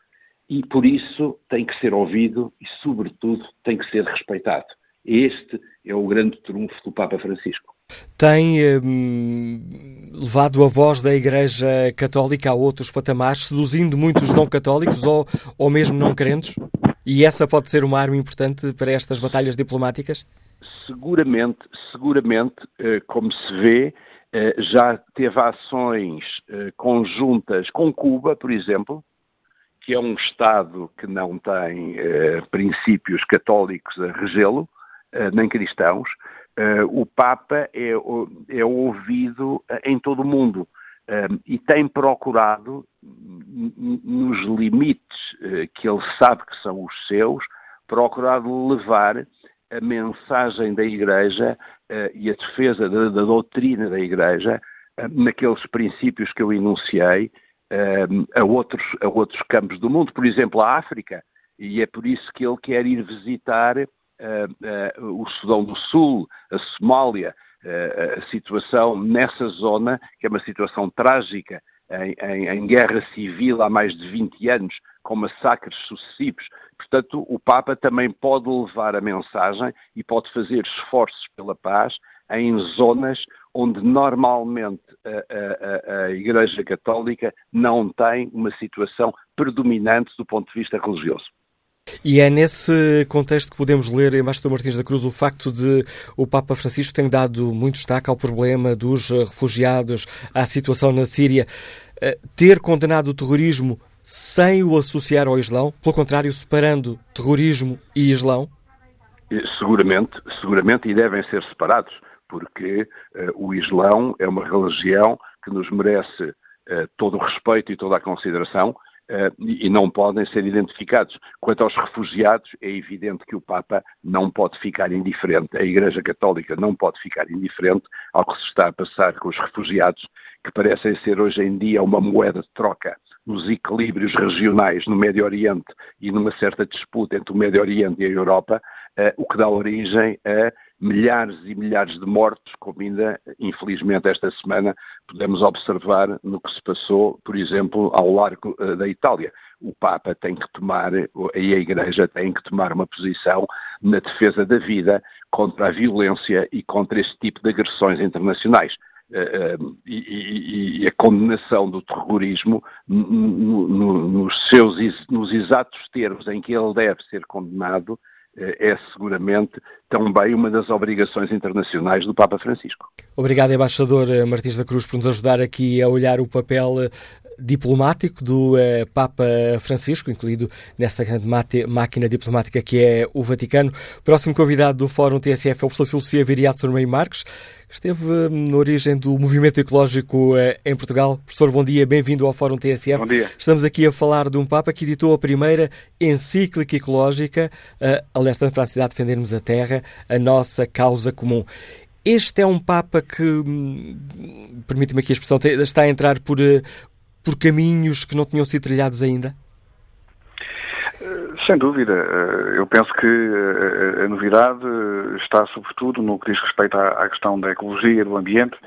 e por isso tem que ser ouvido e, sobretudo, tem que ser respeitado. Este é o grande trunfo do Papa Francisco. Tem hum, levado a voz da Igreja Católica a outros patamares, seduzindo muitos não católicos ou, ou mesmo não crentes? E essa pode ser uma arma importante para estas batalhas diplomáticas? Seguramente, seguramente, eh, como se vê, eh, já teve ações eh, conjuntas com Cuba, por exemplo, que é um Estado que não tem eh, princípios católicos a regê-lo, eh, nem cristãos, eh, o Papa é, é, ouvido em todo o mundo e tem procurado, nos limites que ele sabe que são os seus, procurado levar a mensagem da Igreja e a defesa da, da doutrina da Igreja naqueles princípios que eu enunciei, a, outros, a outros campos do mundo, por exemplo, a África, e é por isso que ele quer ir visitar uh, uh, o Sudão do Sul, a Somália, uh, a situação nessa zona, que é uma situação trágica, em, em, em, guerra civil há mais de 20 anos, com massacres sucessivos. Portanto, o Papa também pode levar a mensagem e pode fazer esforços pela paz em zonas onde normalmente a, a, a, Igreja Católica não tem uma situação predominante do ponto de vista religioso. E é nesse contexto que podemos ler, Embaixador Martins da Cruz, o facto de o Papa Francisco ter dado muito destaque ao problema dos refugiados, à situação na Síria, eh, ter condenado o terrorismo sem o associar ao Islão, pelo contrário, separando terrorismo e Islão? Seguramente, seguramente, e devem ser separados, porque uh, o Islão é uma religião que nos merece uh, todo o respeito e toda a consideração, Uh, e não podem ser identificados. Quanto aos refugiados, é evidente que o Papa não pode ficar indiferente, a Igreja Católica não pode ficar indiferente ao que se está a passar com os refugiados, que parecem ser hoje em dia uma moeda de troca nos equilíbrios regionais no Médio Oriente e numa certa disputa entre o Médio Oriente e a Europa, uh, o que dá origem a milhares e milhares de mortos, como ainda, infelizmente, esta semana podemos observar no que se passou, por exemplo, ao largo uh, da Itália. O Papa tem que tomar, e a Igreja tem que tomar uma posição na defesa da vida contra a violência e contra este tipo de agressões internacionais. Uh, uh, e, e, a condenação do terrorismo no, no, nos seus nos exatos termos em que ele deve ser condenado é, é seguramente também uma das obrigações internacionais do Papa Francisco. Obrigado, embaixador Martins da Cruz, por nos ajudar aqui a olhar o papel eh, diplomático do eh, Papa Francisco, incluído nessa grande máquina diplomática que é o Vaticano. Próximo convidado do Fórum TSF é o professor de Filosofia Viriato Marques, esteve hum, na origem do movimento ecológico eh, em Portugal. Professor, bom dia, bem-vindo ao Fórum TSF. Bom dia. Estamos aqui a falar de um Papa que editou a primeira encíclica ecológica, uh, aliás, para a cidade de defendermos a Terra, a nossa causa comum. Este é um Papa que, hum, permite-me aqui a expressão, está a entrar por, eh, por caminhos que não tinham sido trilhados ainda? Sem dúvida. Eh, eu penso que eh, a novidade está, sobretudo, no que diz respeito à questão da ecologia, do ambiente,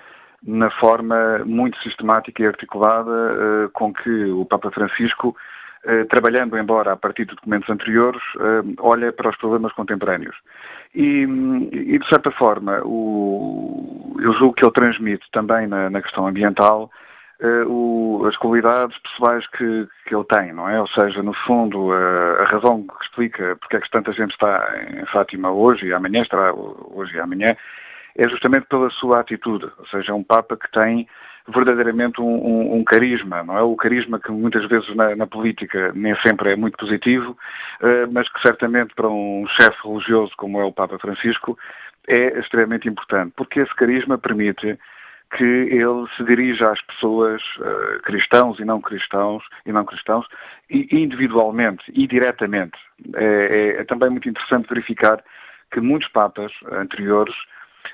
na forma muito sistemática e articulada eh, com que o Papa Francisco, trabalhando, embora a partir de documentos anteriores, olha para os problemas contemporâneos. E, e de certa forma, o, eu julgo que ele transmite também na, na questão ambiental o, as qualidades pessoais que, que ele tem, não é? Ou seja, no fundo, uh, a razão que explica porque é que tanta gente está em Fátima hoje e amanhã, estará hoje e amanhã, é justamente pela sua atitude. Ou seja, é um Papa que tem verdadeiramente um, um, um, carisma, não é? O carisma que muitas vezes na, na política nem sempre é muito positivo, uh, mas que certamente para um chefe religioso como é o Papa Francisco é extremamente importante, porque esse carisma permite que ele se dirija às pessoas uh, cristãos e não cristãos e não cristãos individualmente e diretamente. É, é, é, também muito interessante verificar que muitos papas anteriores,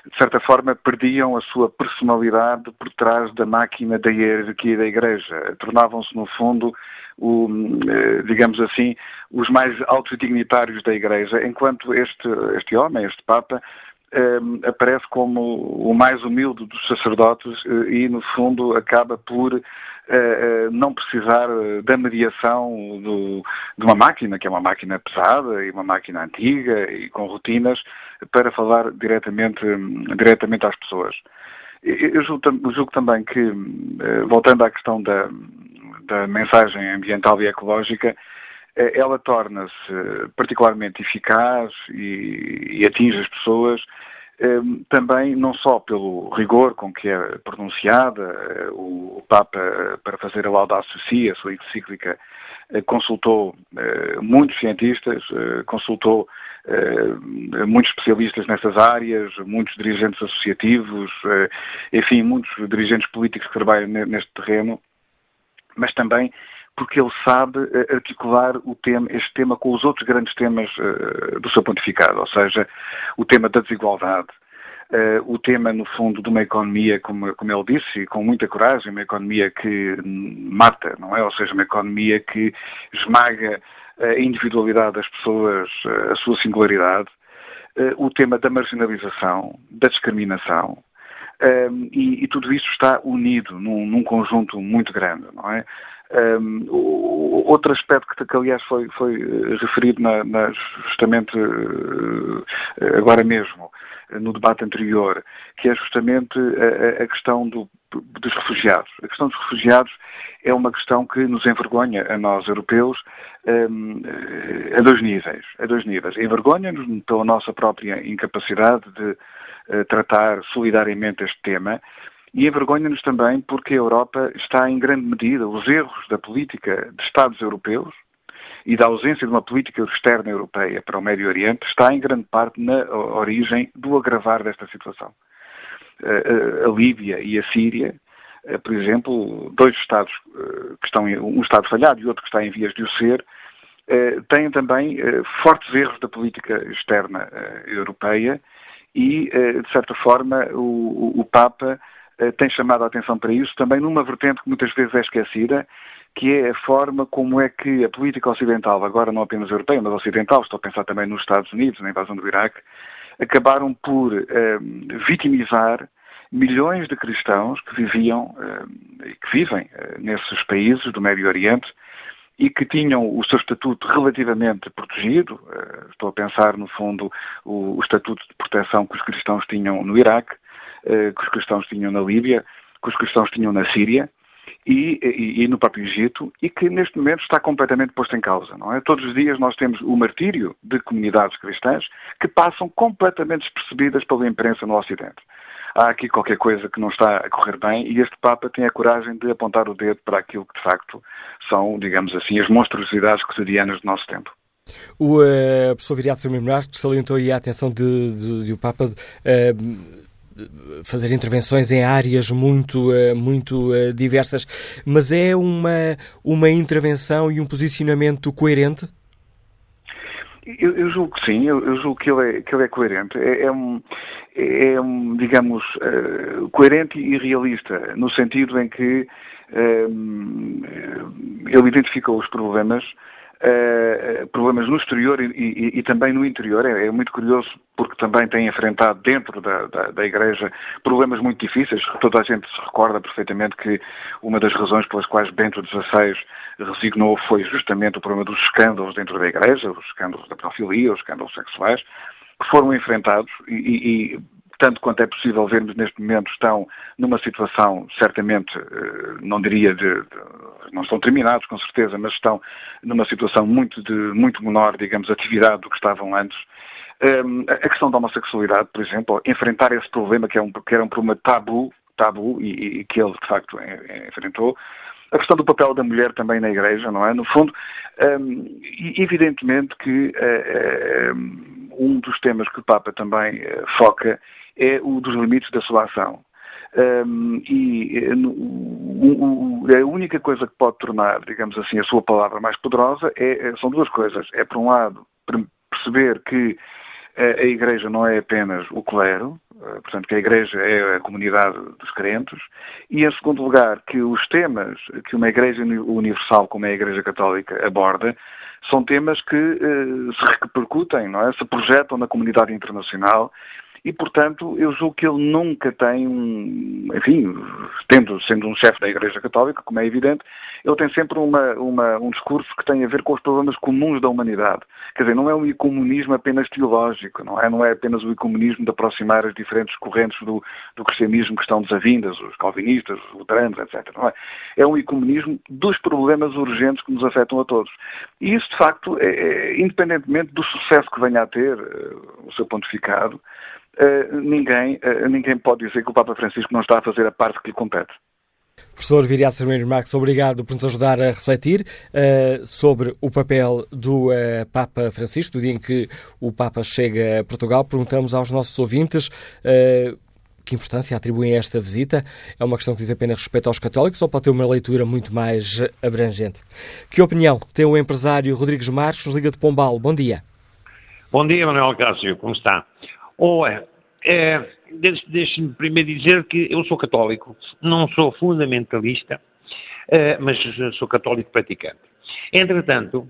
de certa forma, perdiam a sua personalidade por trás da máquina da hierarquia da Igreja. Tornavam-se, no fundo, o, eh, digamos assim, os mais altos dignitários da Igreja, enquanto este, este homem, este Papa, aparece como o mais humilde dos sacerdotes eh, e, no fundo, acaba por Uh, não precisar da mediação do, de uma máquina, que é uma máquina pesada e uma máquina antiga e com rotinas, para falar diretamente, diretamente às pessoas. Eu julgo, julgo também que, uh, voltando à questão da, da mensagem ambiental e ecológica, ela torna-se particularmente eficaz e, e, atinge as pessoas ehm, também não só pelo rigor com que é pronunciada, eh, o Papa, para fazer a Laudato Si, a sua encíclica, eh, consultou eh, muitos cientistas, consultou muitos especialistas nessas áreas, muitos dirigentes associativos, enfim, muitos dirigentes políticos que trabalham neste terreno, mas também porque ele sabe uh, articular o tema, este tema com os outros grandes temas uh, do seu pontificado, ou seja, o tema da desigualdade, uh, o tema, no fundo, de uma economia, como, como ele disse, com muita coragem, uma economia que mata, não é? Ou seja, uma economia que esmaga a individualidade das pessoas, a sua singularidade, o tema da marginalização, da discriminação, um, e, e, tudo isso está unido num, num, conjunto muito grande, não é? Um, outro aspecto que, que, aliás foi, foi eh, referido na, na, justamente uh, agora mesmo no debate anterior, que é justamente a, a questão do, dos refugiados. A questão dos refugiados é uma questão que nos envergonha a nós europeus um, a dois níveis. A dois níveis. Envergonha-nos pela nossa própria incapacidade de tratar solidariamente este tema e envergonha-nos também porque a Europa está em grande medida, os erros da política de Estados europeus e da ausência de uma política externa europeia para o Médio Oriente está em grande parte na origem do agravar desta situação. A Líbia e a Síria, por exemplo, dois Estados que estão, um Estado falhado e outro que está em vias de o ser, têm também fortes erros da política externa europeia e, de certa forma, o, o Papa tem chamado a atenção para isso, também numa vertente que muitas vezes é esquecida, que é a forma como é que a política ocidental, agora não apenas europeia, mas ocidental, estou a pensar também nos Estados Unidos, na invasão do Iraque, acabaram por um, vitimizar milhões de cristãos que viviam e que vivem uh, nesses países do Médio Oriente e que tinham o seu estatuto relativamente protegido. Uh, estou a pensar, no fundo, o, o, estatuto de proteção que os cristãos tinham no Iraque, uh, que os cristãos tinham na Líbia, que os cristãos tinham na Síria e, e, e, no próprio Egito, e que neste momento está completamente posto em causa. Não é? Todos os dias nós temos o martírio de comunidades cristãs que passam completamente despercebidas pela imprensa no Ocidente. Há aqui qualquer coisa que não está a correr bem e este Papa tem a coragem de apontar o dedo para aquilo que de facto são, digamos assim, as monstruosidades cotidianas do nosso tempo. O uh, professor Viriato Firmino Marques salientou aí a atenção de, de, de o Papa uh, fazer intervenções em áreas muito, eh, muito diversas, mas é uma, uma intervenção e um posicionamento coerente? Eu, eu julgo que sim, eu, eu, julgo que ele é, que ele é coerente. É, é um, é um, digamos, uh, coerente e realista, no sentido em que ele identificou os problemas Uh, problemas no exterior e, e, e, também no interior. É, é, muito curioso porque também tem enfrentado dentro da, da, da, Igreja problemas muito difíceis. Toda a gente se recorda perfeitamente que uma das razões pelas quais Bento XVI resignou foi justamente o problema dos escândalos dentro da Igreja, os escândalos da pedofilia, os escândalos sexuais, que foram enfrentados e, e tanto quanto é possível vermos neste momento, estão numa situação, certamente, eh, não diria de, de, não estão terminados, com certeza, mas estão numa situação muito, de, muito menor, digamos, atividade do que estavam antes. Um, ehm, a questão da homossexualidade, por exemplo, enfrentar esse problema que, é um, que era um problema tabu, tabu e, e que ele, de facto, enfrentou. A questão do papel da mulher também na Igreja, não é? No fundo, um, ehm, evidentemente que uh, um dos temas que o Papa também foca é o dos limites da sua ação. Um, e eh, a única coisa que pode tornar, digamos assim, a sua palavra mais poderosa é, são duas coisas. É, por um lado, perceber que a Igreja não é apenas o clero, eh, portanto, que a Igreja é a comunidade dos crentes, e, em segundo lugar, que os temas que uma Igreja universal, como é a Igreja Católica, aborda, são temas que se repercutem, não é? se projetam na comunidade internacional e, portanto, eu julgo que ele nunca tem um, enfim, tendo, sendo um chefe da Igreja Católica, como é evidente, ele tem sempre uma, uma, um discurso que tem a ver com os problemas comuns da humanidade. Quer dizer, não é um ecumenismo apenas teológico, não é, não é apenas o ecumenismo de aproximar as diferentes correntes do, do cristianismo que estão desavindas, os calvinistas, os luteranos, etc. É? é um ecumenismo dos problemas urgentes que nos afetam a todos. E isso, de facto, é, é, independentemente do sucesso que venha a ter uh, o seu pontificado, uh, ninguém, uh, ninguém pode dizer que o Papa Francisco não está a fazer a parte que lhe compete. Professor Viriato Sermeiro Marques, obrigado por nos ajudar a refletir uh, sobre o papel do uh, Papa Francisco, do dia em que o Papa chega a Portugal. Perguntamos aos nossos ouvintes uh, que importância atribuem a esta visita. É uma questão que diz apenas respeito aos católicos ou pode ter uma leitura muito mais abrangente? Que opinião tem o empresário Rodrigues Marques, nos Liga de Pombal? Bom dia. Bom dia, Manuel Cássio, como está? Olha, é, deixe-me primeiro dizer que eu sou católico, não sou fundamentalista, é, mas sou católico praticante. Entretanto,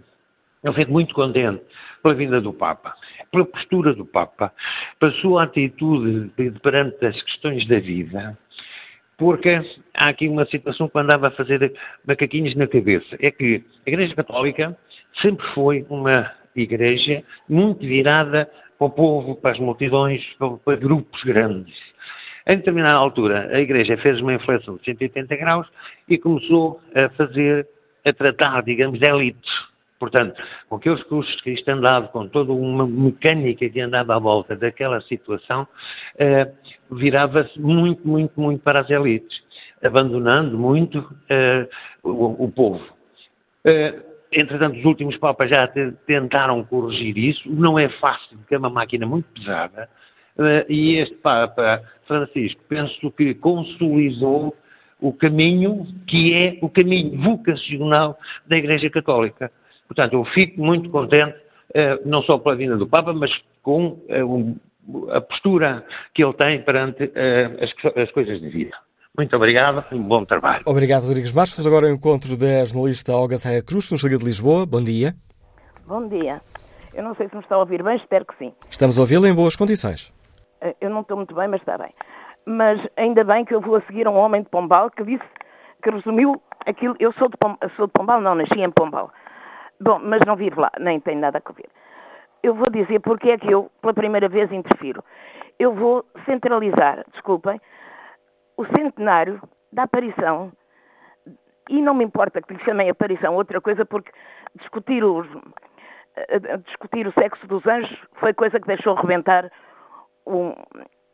eu fico muito contente pela vinda do Papa, pela postura do Papa, pela sua atitude perante as questões da vida, porque há aqui uma situação que andava a fazer macaquinhos na cabeça. É que a Igreja Católica sempre foi uma igreja muito virada para o povo, para as multidões, para, para grupos grandes. Em determinada altura, a Igreja fez uma inflexão de 180 graus e começou a fazer, a tratar, digamos, de elites. Portanto, com aqueles custos que isto andava, com toda uma mecânica que andava à volta daquela situação, eh, virava-se muito, muito, muito para as elites, abandonando muito eh, o, o, povo. Eh, entretanto, os últimos papas já tentaram corrigir isso. Não é fácil, porque é uma máquina muito pesada. Uh, e este Papa Francisco, penso que consolidou o caminho que é o caminho vocacional da Igreja Católica. Portanto, eu fico muito contente, uh, não só pela vinda do Papa, mas com uh, um, a postura que ele tem perante as, as coisas de vida. Muito obrigado e um bom trabalho. Obrigado, Rodrigues Marques. Agora o encontro da jornalista Olga Saia Cruz, no Liga de Lisboa. Bom dia. Bom dia. Eu não sei se me está a ouvir bem, espero que sim. Estamos a ouvi-la em boas condições. Eh, eu não estou muito bem, mas está bem. Mas ainda bem que eu vou a seguir um homem de Pombal que disse, que resumiu aquilo. Eu sou de, Pombal, sou de Pombal, não, nasci em Pombal. Bom, mas não vivo lá, nem tenho nada a ver. Eu vou dizer porque é que eu, pela primeira vez, interfiro. Eu vou centralizar, desculpem, o centenário da aparição, e não me importa que lhe chamem aparição outra coisa, porque discutir, os, eh, discutir o sexo dos anjos foi coisa que deixou rebentar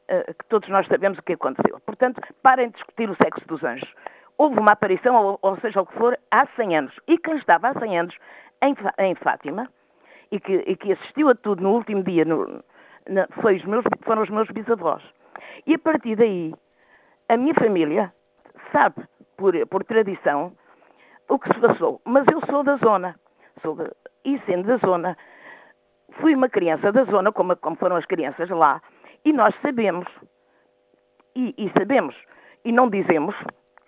eh, que todos nós sabemos o que aconteceu. Portanto, parem de discutir o sexo dos anjos. Houve uma aparição, ou, ou seja o que for, há 100 anos. E quem estava há 100 anos em, em Fátima, e que, e que, assistiu a tudo no último dia, no, na, foi os meus, foram os meus bisavós. E a partir daí, a minha família sabe, por, por tradição, o que se passou. Mas eu sou da zona. Sou de, e sendo da zona, fui uma criança da zona, como, como foram as crianças lá, e nós sabemos, e, e, sabemos, e não dizemos,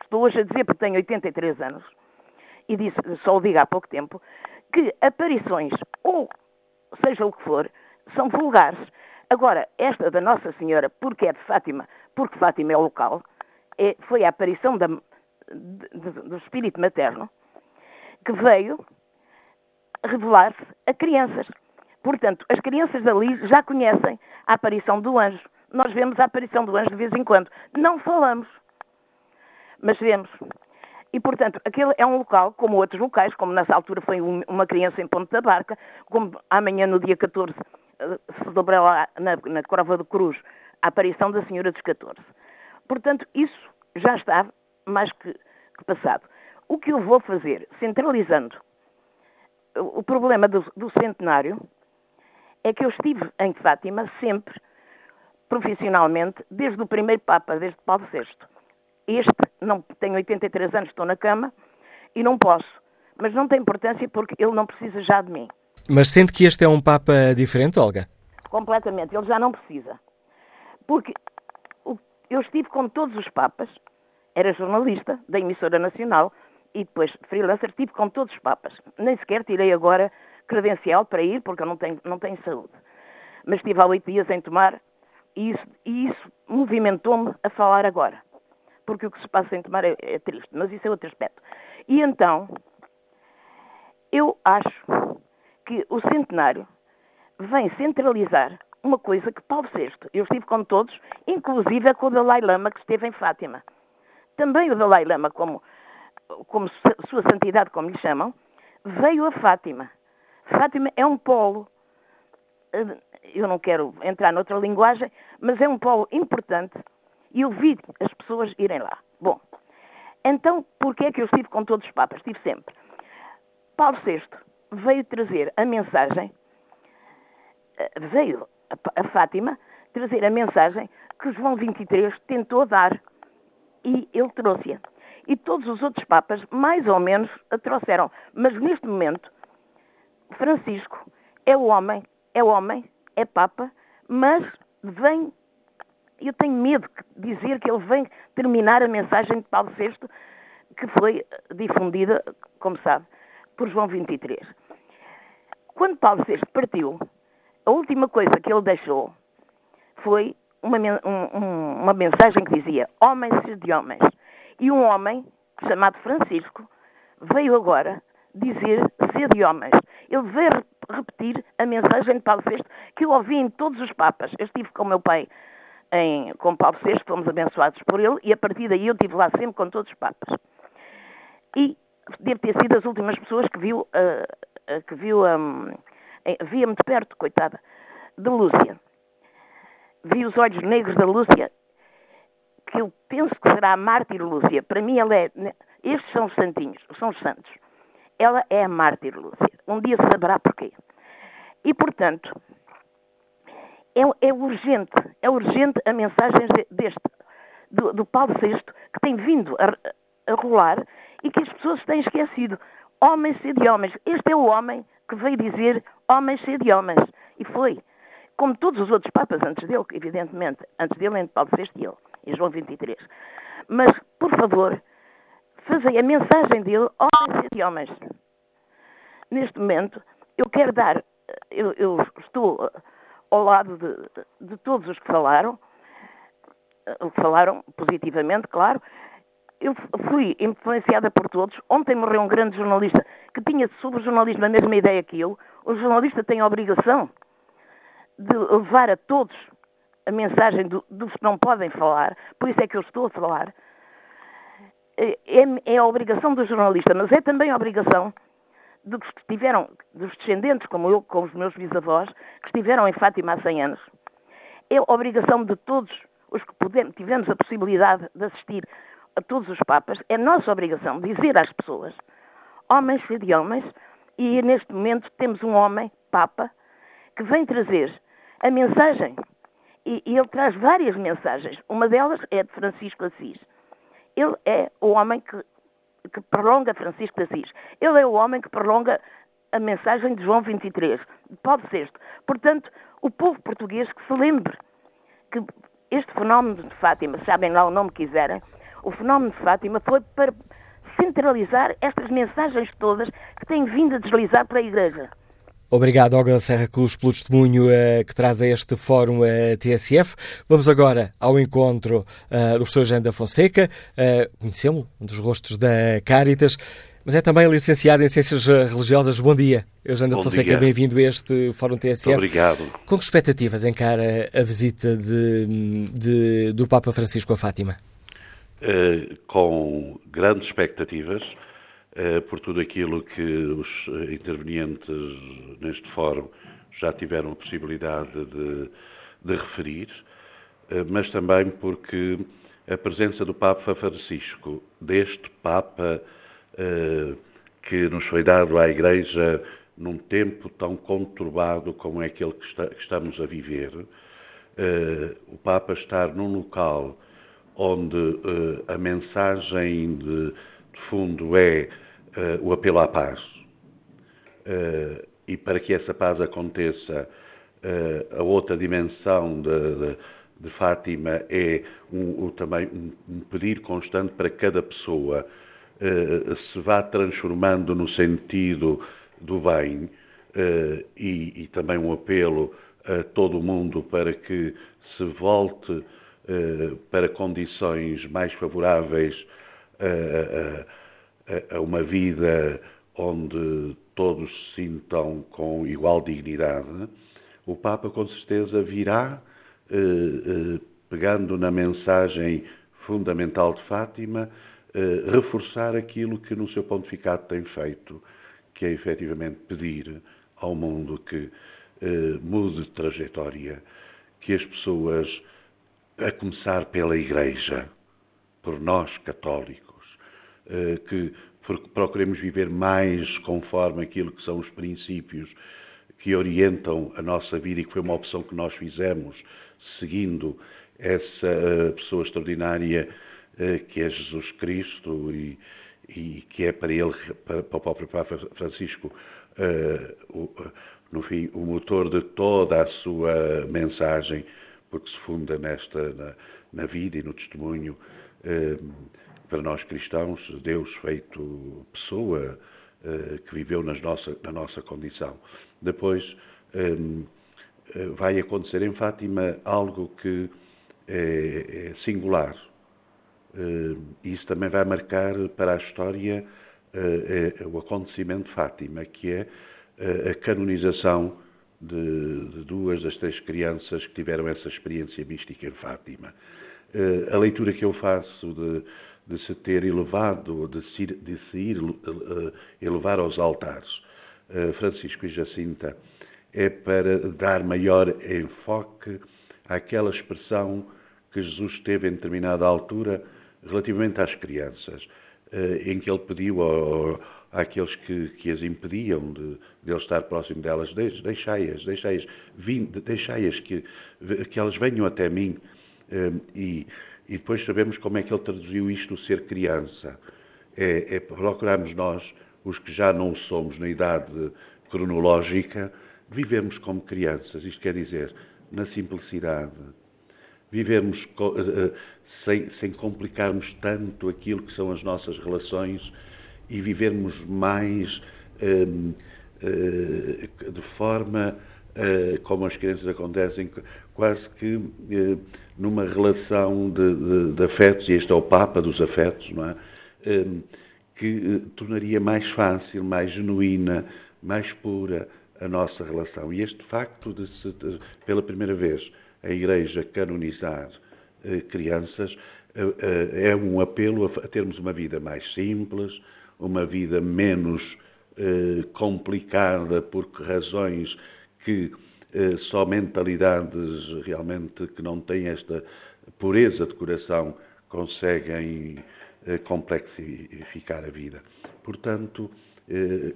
estou hoje a dizer porque tenho 83 anos, e disse, só o digo há pouco tempo, que aparições, ou seja o que for, são vulgares. Agora, esta da Nossa Senhora, porque é de Fátima, porque Fátima é o local, foi a aparição da, de, de, do Espírito Materno que veio revelar-se a crianças. Portanto, as crianças dali já conhecem a aparição do anjo. Nós vemos a aparição do anjo de vez em quando. Não falamos, mas vemos. E, portanto, aquele é um local, como outros locais, como nessa altura foi uma criança em Ponte da Barca, como amanhã, no dia 14, eh, se celebra na, na Crova do Cruz a aparição da Senhora dos 14. Portanto, isso já está mais que, que passado. O que eu vou fazer, centralizando o problema do, do, centenário, é que eu estive em Fátima sempre, profissionalmente, desde o primeiro Papa, desde Paulo VI. Este, não tenho 83 anos, estou na cama e não posso. Mas não tem importância porque ele não precisa já de mim. Mas sente que este é um Papa diferente, Olga? Completamente, ele já não precisa. Porque eu estive com todos os papas, era jornalista da emissora nacional e depois freelancer, estive com todos os papas. Nem sequer tirei agora credencial para ir, porque eu não tenho, não tenho saúde. Mas estive há oito dias em tomar e isso, isso movimentou-me a falar agora. Porque o que se passa em tomar é, é triste, mas isso é outro aspecto. E então, eu acho que o centenário vem centralizar uma coisa que Paulo VI, eu estive com todos, inclusive com o Dalai Lama que esteve em Fátima. Também o Dalai Lama, como, como sua santidade, como lhe chamam, veio a Fátima. Fátima é um polo, eh, eu não quero entrar noutra linguagem, mas é um polo importante e eu vi as pessoas irem lá. Bom, então, porquê é que eu estive com todos os papas? Estive sempre. Paulo VI veio trazer a mensagem, eh, veio a Fátima trazer a mensagem que João 23 tentou dar e ele trouxe-a. E todos os outros papas, mais ou menos, a trouxeram. Mas neste momento, Francisco é o homem, é o homem, é papa, mas vem, eu tenho medo de dizer que ele vem terminar a mensagem de Paulo VI, que foi difundida, como sabe, por João 23. Quando Paulo VI partiu, a última coisa que ele deixou foi uma, um, uma mensagem que dizia homens de homens. E um homem, chamado Francisco, veio agora dizer ser de homens. Ele veio repetir a mensagem de Paulo VI que eu ouvi em todos os Papas. Eu estive com o meu pai em, com Paulo VI, fomos abençoados por ele, e a partir daí eu estive lá sempre com todos os Papas. E deve ter sido as últimas pessoas que viu, uh, uh, que viu um, via-me de perto, coitada, de Lúcia. Vi os olhos negros da Lúcia, que eu penso que será a mártir Lúcia. Para mim, ela é. Estes são os santinhos, são os santos. Ela é a mártir Lúcia. Um dia saberá porquê. E, portanto, é, é urgente, é urgente a mensagem deste, do, do Paulo VI, que tem vindo a, a rolar e que as pessoas têm esquecido. Homens e de homens. Este é o homem que veio dizer homens e de homens. E foi. Como todos os outros papas antes dele, evidentemente. Antes dele, entre Paulo VI e ele, em João 23. Mas, por favor, fazei a mensagem dele homens e de homens. Neste momento, eu quero dar, eu, eu estou ao lado de, de, todos os que falaram, que falaram positivamente, claro, eu fui influenciada por todos. Ontem morreu um grande jornalista que tinha sobre o jornalismo a mesma ideia que eu. O jornalista tem a obrigação de levar a todos a mensagem do, dos que não podem falar, por isso é que eu estou a falar. É, é, é a obrigação do jornalista, mas é também a obrigação dos que estiveram, dos descendentes, como eu, como os meus bisavós, que estiveram em Fátima há 100 anos. É a obrigação de todos os que pudemos, tivemos a possibilidade de assistir a todos os papas, é nossa obrigação dizer às pessoas, homens e de homens, e neste momento temos um homem, Papa, que vem trazer a mensagem. E, e ele traz várias mensagens. Uma delas é de Francisco Assis. Ele é o homem que, que prolonga Francisco Assis. Ele é o homem que prolonga a mensagem de João 23, de Paulo VI. Portanto, o povo português que se lembre que este fenómeno de Fátima, sabem lá o nome que quiserem, o fenómeno de Fátima foi para centralizar estas mensagens todas que têm vindo a deslizar para a Igreja. Obrigado, Olga Serra Cruz, pelo testemunho uh, que traz a este fórum uh, TSF. Vamos agora ao encontro uh, do professor Jean da Fonseca. Uh, Conhecemos um dos rostos da Caritas, mas é também licenciado em Ciências Religiosas. Bom dia, Jean da Fonseca, bem-vindo a este fórum TSF. Muito obrigado. Com que expectativas encara a visita de, de, do Papa Francisco a Fátima? Eh, com grandes expectativas uh, por tudo aquilo que os intervenientes neste fórum já tiveram a possibilidade de, de referir, mas também porque a presença do Papa Francisco, deste Papa que nos foi dado à Igreja num tempo tão conturbado como é aquele que, está, que estamos a viver, o Papa estar num local onde uh, a mensagem de, de fundo é uh, o apelo à paz. Uh, e para que essa paz aconteça, a outra dimensão de, de, de Fátima é um, um, também um, um, pedir constante para cada pessoa se vá transformando no sentido do bem e, e também um apelo a todo o mundo para que se volte para condições mais favoráveis a, a, a, uma vida onde todos se sintam com igual dignidade, o Papa com certeza virá, eh, eh, pegando na mensagem fundamental de Fátima, reforçar aquilo que no seu pontificado tem feito, que é efetivamente pedir ao mundo que mude de trajetória, que as pessoas a começar pela Igreja, por nós católicos, eh, que procuremos viver mais conforme aquilo que são os princípios que orientam a nossa vida e que foi uma opção que nós fizemos, seguindo essa eh, pessoa extraordinária eh, que é Jesus Cristo e, e que é para ele, para, o próprio Papa Francisco, no fim, o motor de toda a sua mensagem porque se funda nesta, na, na vida e no testemunho, eh, para nós cristãos, Deus feito pessoa, eh, que viveu nas nossa, na nossa condição. Depois eh, eh vai acontecer em Fátima algo que é, é singular. Eh, isso também vai marcar para a história eh, o acontecimento de Fátima, que é a canonização de, de, duas das três crianças que tiveram essa experiência mística em Fátima. A leitura que eu faço de, de se ter elevado, de se, de se ir elevar aos altares, Francisco e Jacinta, é para dar maior enfoque àquela expressão que Jesus teve em determinada altura relativamente às crianças, em que ele pediu ao, àqueles que, que as impediam de, de ele estar próximo delas, deixai-as, deixai-as, deixai-as que, que elas venham até mim. Eh, e, e depois sabemos como é que ele traduziu isto, ser criança. É, é procurarmos nós, os que já não somos na idade cronológica, vivemos como crianças. Isto quer dizer, na simplicidade, vivemos eh, sem, sem complicarmos tanto aquilo que são as nossas relações e vivermos mais uh, de forma uh, como as crianças acontecem, quase que numa relação de, de, de, afetos, e este é o Papa dos afetos, não é? Que tornaria mais fácil, mais genuína, mais pura a nossa relação. E este facto de, se, de pela primeira vez, a Igreja canonizar crianças é um apelo a, termos uma vida mais simples, uma vida menos eh, complicada por razões que eh, só mentalidades realmente que não têm esta pureza de coração conseguem eh, complexificar a vida. Portanto,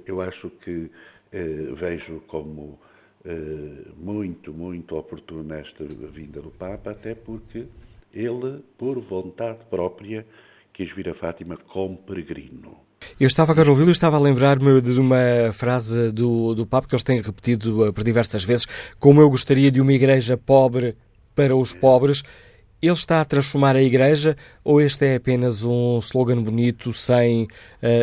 eu acho que vejo como muito, muito oportuna esta vinda do Papa, até porque ele, por vontade própria, quis vir a Fátima como peregrino. Eu estava agora a ouvi-lo e estava a lembrar-me de uma frase do, do Papa que eles têm repetido eh, por diversas vezes: Como eu gostaria de uma igreja pobre para os pobres. Ele está a transformar a igreja ou este é apenas um slogan bonito sem, uh,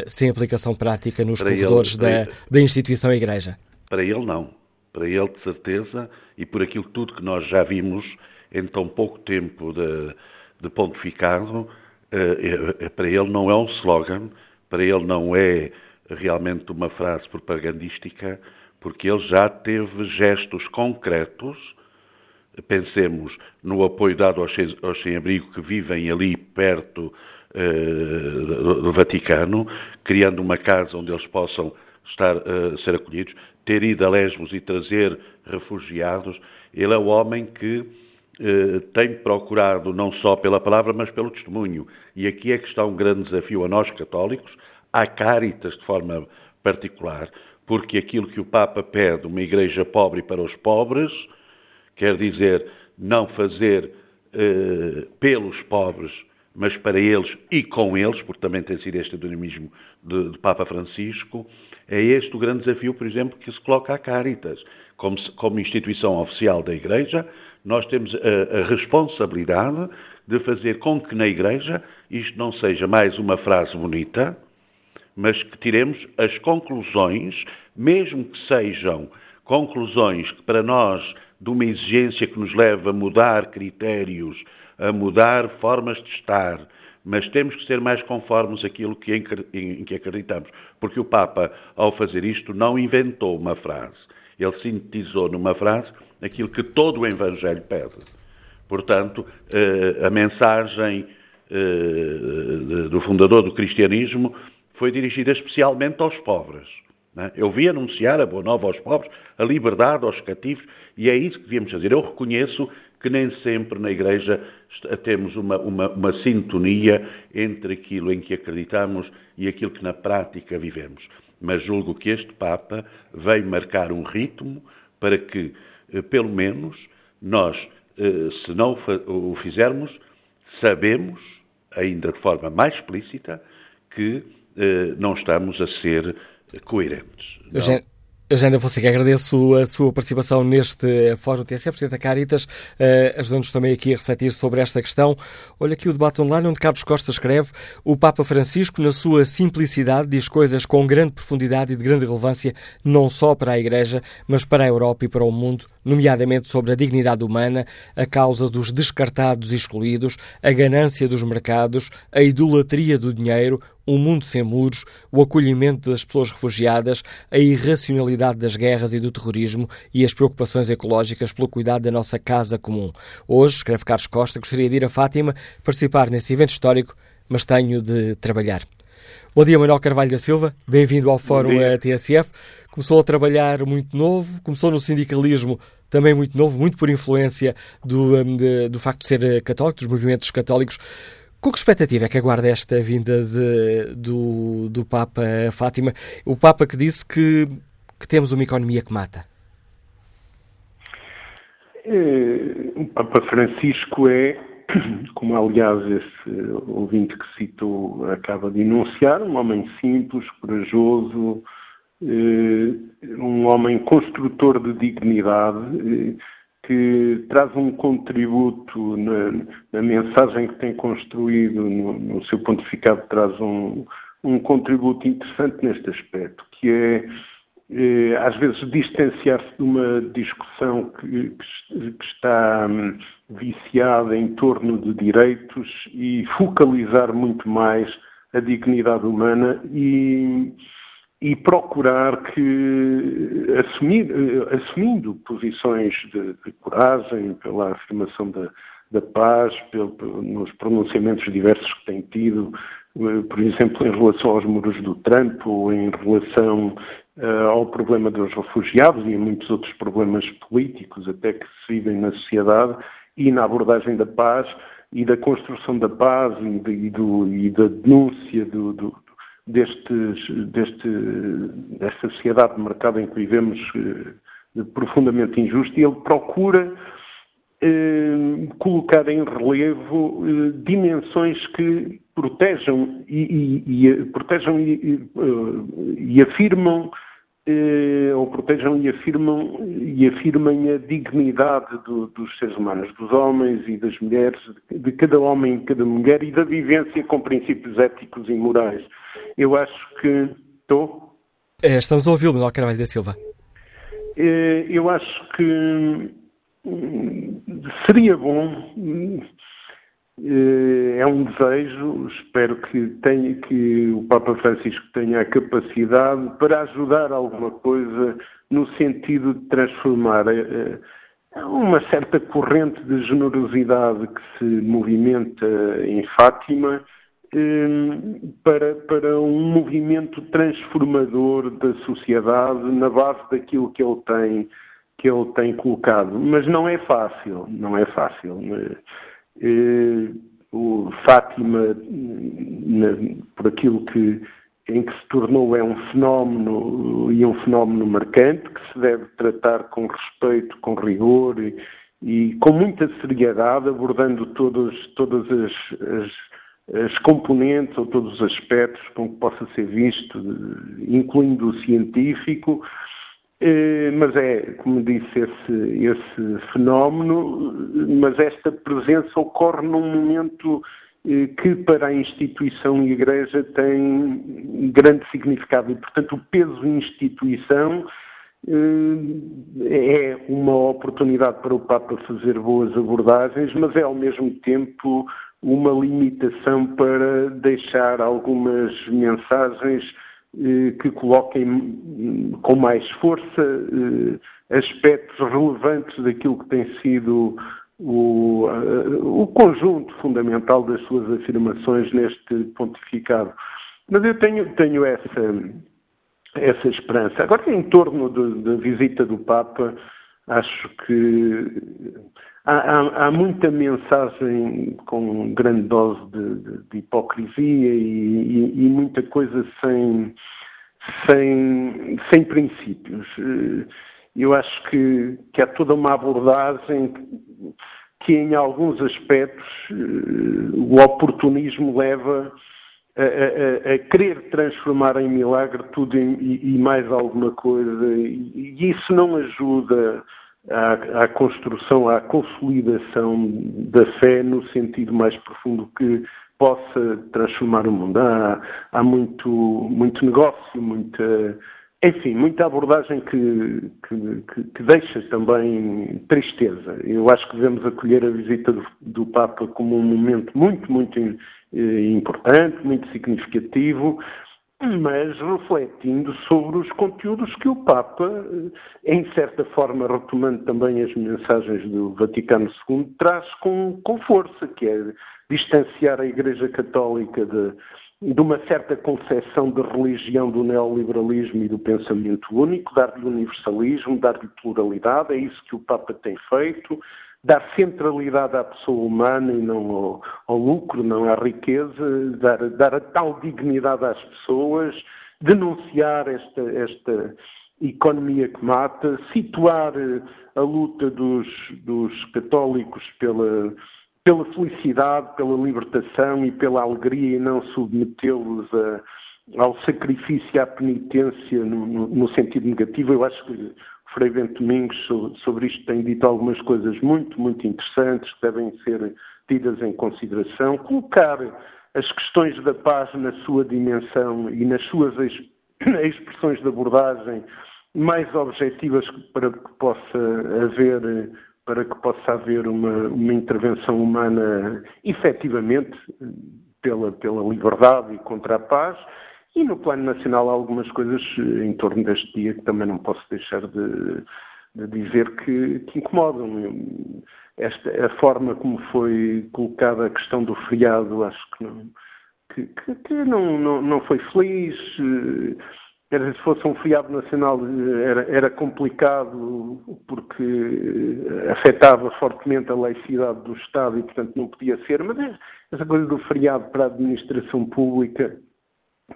sem aplicação prática nos para corredores ele, da, da instituição igreja? Para ele, não. Para ele, de certeza, e por aquilo tudo que nós já vimos em tão pouco tempo de, de pontificado, eh, para ele não é um slogan, para ele não é realmente uma frase propagandística, porque ele já teve gestos concretos. Pensemos no apoio dado aos sem-abrigo que vivem ali perto uh, do Vaticano, criando uma casa onde eles possam estar uh, ser acolhidos, ter ido a Lesbos e trazer refugiados. Ele é o homem que eh, tem procurado, não só pela palavra, mas pelo testemunho. E aqui é que está um grande desafio a nós católicos, à Caritas de forma particular, porque aquilo que o Papa pede, uma igreja pobre para os pobres, quer dizer não fazer eh, pelos pobres, mas para eles e com eles, porque também tem sido este o dinamismo de, Papa Francisco, é este o grande desafio, por exemplo, que se coloca à Caritas, como, como instituição oficial da Igreja, nós temos a, a responsabilidade de fazer com que na Igreja isto não seja mais uma frase bonita, mas que tiremos as conclusões, mesmo que sejam conclusões que para nós de uma exigência que nos leva a mudar critérios, a mudar formas de estar, mas temos que ser mais conformes àquilo que em que acreditamos. Porque o Papa, ao fazer isto, não inventou uma frase. Ele sintetizou numa frase aquilo que todo o Evangelho pede. Portanto, eh, a mensagem eh, do fundador do cristianismo foi dirigida especialmente aos pobres. É? Eu vi anunciar a boa nova aos pobres, a liberdade aos cativos, e é isso que devíamos fazer. Eu reconheço que nem sempre na Igreja temos uma, uma, uma, sintonia entre aquilo em que acreditamos e aquilo que na prática vivemos. Mas julgo que este Papa veio marcar um ritmo para que eh, pelo menos nós, eh, se não o fizermos, sabemos, ainda de forma mais explícita, que não estamos a ser coerentes. Eugênio, Eugênio Fonseca, agradeço a sua participação neste Fórum TSE, Presidente da Caritas, uh, ajudando-nos também aqui a refletir sobre esta questão. Olha aqui o debate online, onde Carlos Costa escreve: O Papa Francisco, na sua simplicidade, diz coisas com grande profundidade e de grande relevância, não só para a Igreja, mas para a Europa e para o mundo, nomeadamente sobre a dignidade humana, a causa dos descartados e excluídos, a ganância dos mercados, a idolatria do dinheiro, um mundo sem muros, o acolhimento das pessoas refugiadas, a irracionalidade das guerras e do terrorismo e as preocupações ecológicas pelo cuidado da nossa casa comum. Hoje, escreve Carlos Costa, gostaria de ir a Fátima participar nesse evento histórico, mas tenho de trabalhar. Bom dia, Manuel Carvalho da Silva. Bem-vindo ao Fórum TSF. Começou a trabalhar muito novo, começou no sindicalismo também muito novo, muito por influência do, hum, do facto de ser católico, dos movimentos católicos. Com que expectativa é que aguarda esta vinda de, do, do Papa Fátima? O Papa que disse que, que temos uma economia que mata. É, o Papa Francisco é, <clears throat> como aliás esse ouvinte que citou acaba de enunciar, um homem simples, corajoso, é, um homem construtor de dignidade, é, que traz um contributo na, na, mensagem que tem construído no, no seu pontificado, traz um, um, contributo interessante neste aspecto, que é, é às vezes distanciar-se de uma discussão que, que está hum, viciada em torno de direitos e focalizar muito mais a dignidade humana e e procurar que, assumir, eh, assumindo posições de, de coragem pela afirmação da, da paz, pelo, nos pronunciamentos diversos que tem tido, eh, por exemplo, em relação aos muros do Trump ou em relação uh, ao problema dos refugiados e a muitos outros problemas políticos até que se vivem na sociedade e na abordagem da paz e da construção da paz e, de, e, do, e da denúncia do, do, deste, desta sociedade de mercado em que vivemos eh, profundamente injusta e ele procura eh, colocar em relevo eh, dimensões que protejam e, e, e protejam e, e afirmam ou protejam e afirmam e afirmem a dignidade do, dos seres humanos, dos homens e das mulheres, de cada homem e cada mulher e da vivência com princípios éticos e morais. Eu acho que. Estou? É, estamos a ouvi-lo, Manuel Carvalho da Silva. É, eu acho que hum, seria bom. É, é um desejo, espero que, tenha, que o Papa Francisco tenha a capacidade para ajudar alguma coisa no sentido de transformar é, uma certa corrente de generosidade que se movimenta em Fátima Hum, para, para um movimento transformador da sociedade na base daquilo que ele tem que ele tem colocado, mas não é fácil, não é fácil. Eh, o Fátima, por aquilo que em que se tornou é um fenómeno e um fenómeno marcante que se deve tratar com respeito, com rigor e, e com muita seriedade, abordando todas, todas as, as as componentes ou todos os aspectos com que possa ser visto, incluindo o científico, eh, mas é, como disse, esse, esse fenómeno, mas esta presença ocorre num momento eh, que para a instituição e a Igreja tem grande significado. E, portanto, o peso instituição eh, é uma oportunidade para o Papa fazer boas abordagens, mas é ao mesmo tempo uma limitação para deixar algumas mensagens eh, que coloquem com mais força eh, aspectos relevantes daquilo que tem sido o, uh, o conjunto fundamental das suas afirmações neste pontificado. Mas eu tenho, tenho essa, essa esperança. Agora, em torno da visita do Papa, acho que há, há, há, muita mensagem com grande dose de, de, de hipocrisia e, e, e, muita coisa sem, sem, sem princípios. Eh, eu acho que, que há toda uma abordagem que, em alguns aspectos, eh, o oportunismo leva a, a, a, querer transformar em milagre tudo e, e, mais alguma coisa, e, e isso não ajuda à, à, construção, à consolidação da fé no sentido mais profundo que possa transformar o mundo. Há, há muito, muito negócio, muita enfim, muita abordagem que, que, que, deixa também tristeza. Eu acho que devemos acolher a visita do, do Papa como um momento muito, muito eh, importante, muito significativo, mas refletindo sobre os conteúdos que o Papa, eh, em certa forma retomando também as mensagens do Vaticano II, traz com, com força, que é distanciar a Igreja Católica de, de uma certa concepção de religião do neoliberalismo e do pensamento único, dar-lhe universalismo, dar-lhe pluralidade, é isso que o Papa tem feito, dar centralidade à pessoa humana e não ao, ao lucro, não à riqueza, dar, dar, a tal dignidade às pessoas, denunciar esta, esta economia que mata, situar a luta dos, dos católicos pela pela felicidade, pela libertação e pela alegria e não submetê-los ao sacrifício e à penitência no, no, no, sentido negativo. Eu acho que Frei Bento Domingos sobre isto tem dito algumas coisas muito, muito interessantes que devem ser tidas em consideração. Colocar as questões da paz na sua dimensão e nas suas <clears throat> expressões de abordagem mais objetivas para que possa haver para que possa haver uma, uma intervenção humana efetivamente pela, pela liberdade e contra a paz. E no plano nacional há algumas coisas em torno deste dia que também não posso deixar de, de dizer que, que, incomodam. Esta, a forma como foi colocada a questão do feriado, acho que não, que, que, que não, não, não foi feliz era, se fosse um feriado nacional era, era complicado porque eh, afetava fortemente a laicidade do Estado e, portanto, não podia ser. Mas essa coisa do feriado para a administração pública,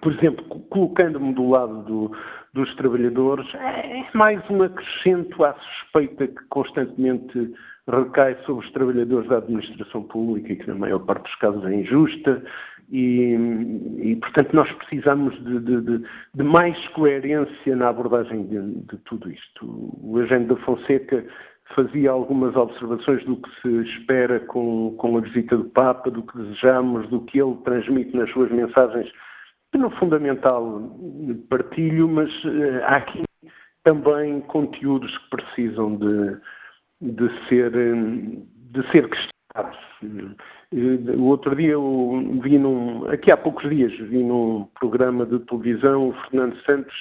por exemplo, colocando-me do lado do, dos trabalhadores, é mais um acrescento à suspeita que constantemente recai sobre os trabalhadores da administração pública que na maior parte dos casos é injusta e, e, portanto, nós precisamos de, de, de, de, mais coerência na abordagem de, tudo isto. O Eugênio da Fonseca fazia algumas observações do que se espera com, com a visita do Papa, do que desejamos, do que ele transmite nas suas mensagens, no fundamental partilho, mas uh, há aqui também conteúdos que precisam de, de ser, de ser questionados o outro dia eu vi num, aqui há poucos dias, vi num programa de televisão o Fernando Santos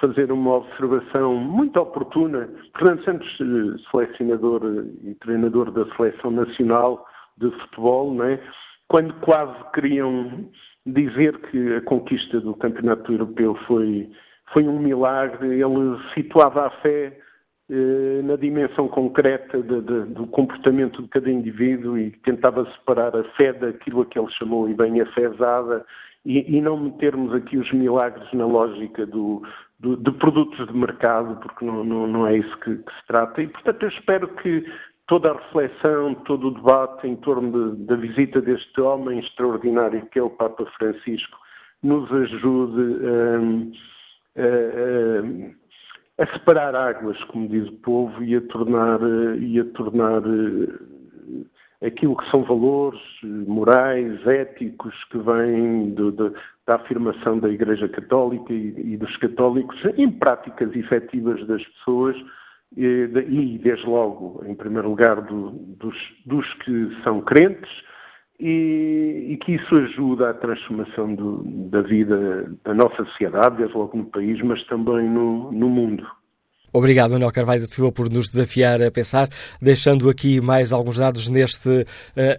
fazer uma observação muito oportuna. Fernando Santos, eh, selecionador e treinador da seleção nacional de futebol, né? quando quase queriam dizer que a conquista do campeonato europeu foi, foi um milagre, ele situava a fé eh, na dimensão concreta de, de, do comportamento de cada indivíduo e tentava separar a fé daquilo a que ele chamou e bem a fezada e, e não metermos aqui os milagres na lógica do, do, de produtos de mercado, porque não, não, não é isso que, que, se trata. E, portanto, eu espero que toda a reflexão, todo o debate em torno de, da visita deste homem extraordinário que é o Papa Francisco nos ajude a, a, a a separar águas, como diz o povo, e a tornar, e a tornar eh, aquilo que são valores morais, éticos, que vêm do, do, da afirmação da Igreja Católica e, e, dos católicos em práticas efetivas das pessoas e, e desde logo, em primeiro lugar, do, dos, dos, que são crentes e, e, que isso ajuda à transformação do, da vida da nossa sociedade, desde logo no país, mas também no, no mundo. Obrigado, Manuel Carvalho da Silva, por nos desafiar a pensar, deixando aqui mais alguns dados neste uh,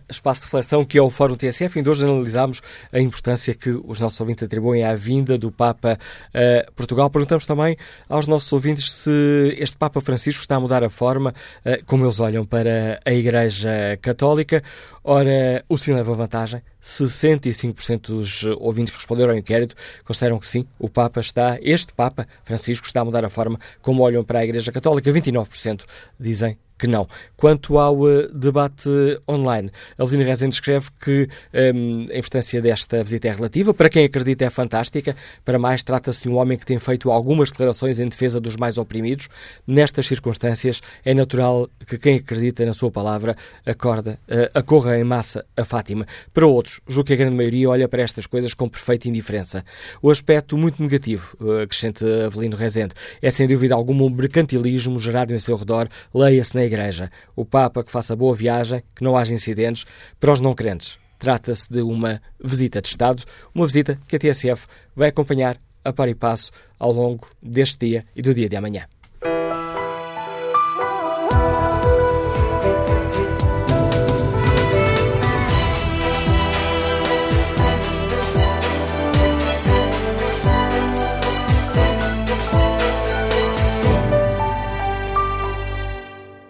espaço de reflexão que é o Fórum TSF. Em hoje analisámos a importância que os nossos ouvintes atribuem à vinda do Papa a uh, Portugal. Perguntamos também aos nossos ouvintes se este Papa Francisco está a mudar a forma uh, como eles olham para a Igreja Católica. Ora, o sim leva vantagem. 65% dos ouvintes que responderam ao inquérito consideram que sim, o Papa está, este Papa Francisco está a mudar a forma como olham para a Igreja Católica. 29% dizem que não. Quanto ao uh, debate online, a Evelina Rezende escreve que um, a importância desta visita é relativa. Para quem acredita, é fantástica. Para mais, trata-se de um homem que tem feito algumas declarações em defesa dos mais oprimidos. Nestas circunstâncias, é natural que quem acredita na sua palavra acorda, uh, acorra em massa a Fátima. Para outros, julgo que a grande maioria olha para estas coisas com perfeita indiferença. O aspecto muito negativo, uh, acrescente Avelino Rezende, é sem dúvida algum um mercantilismo gerado em seu redor, leia-se na Igreja. O Papa que faça boa viagem, que não haja incidentes. Para os não crentes, trata-se de uma visita de Estado, uma visita que a TSF vai acompanhar a par e passo ao longo deste dia e do dia de amanhã.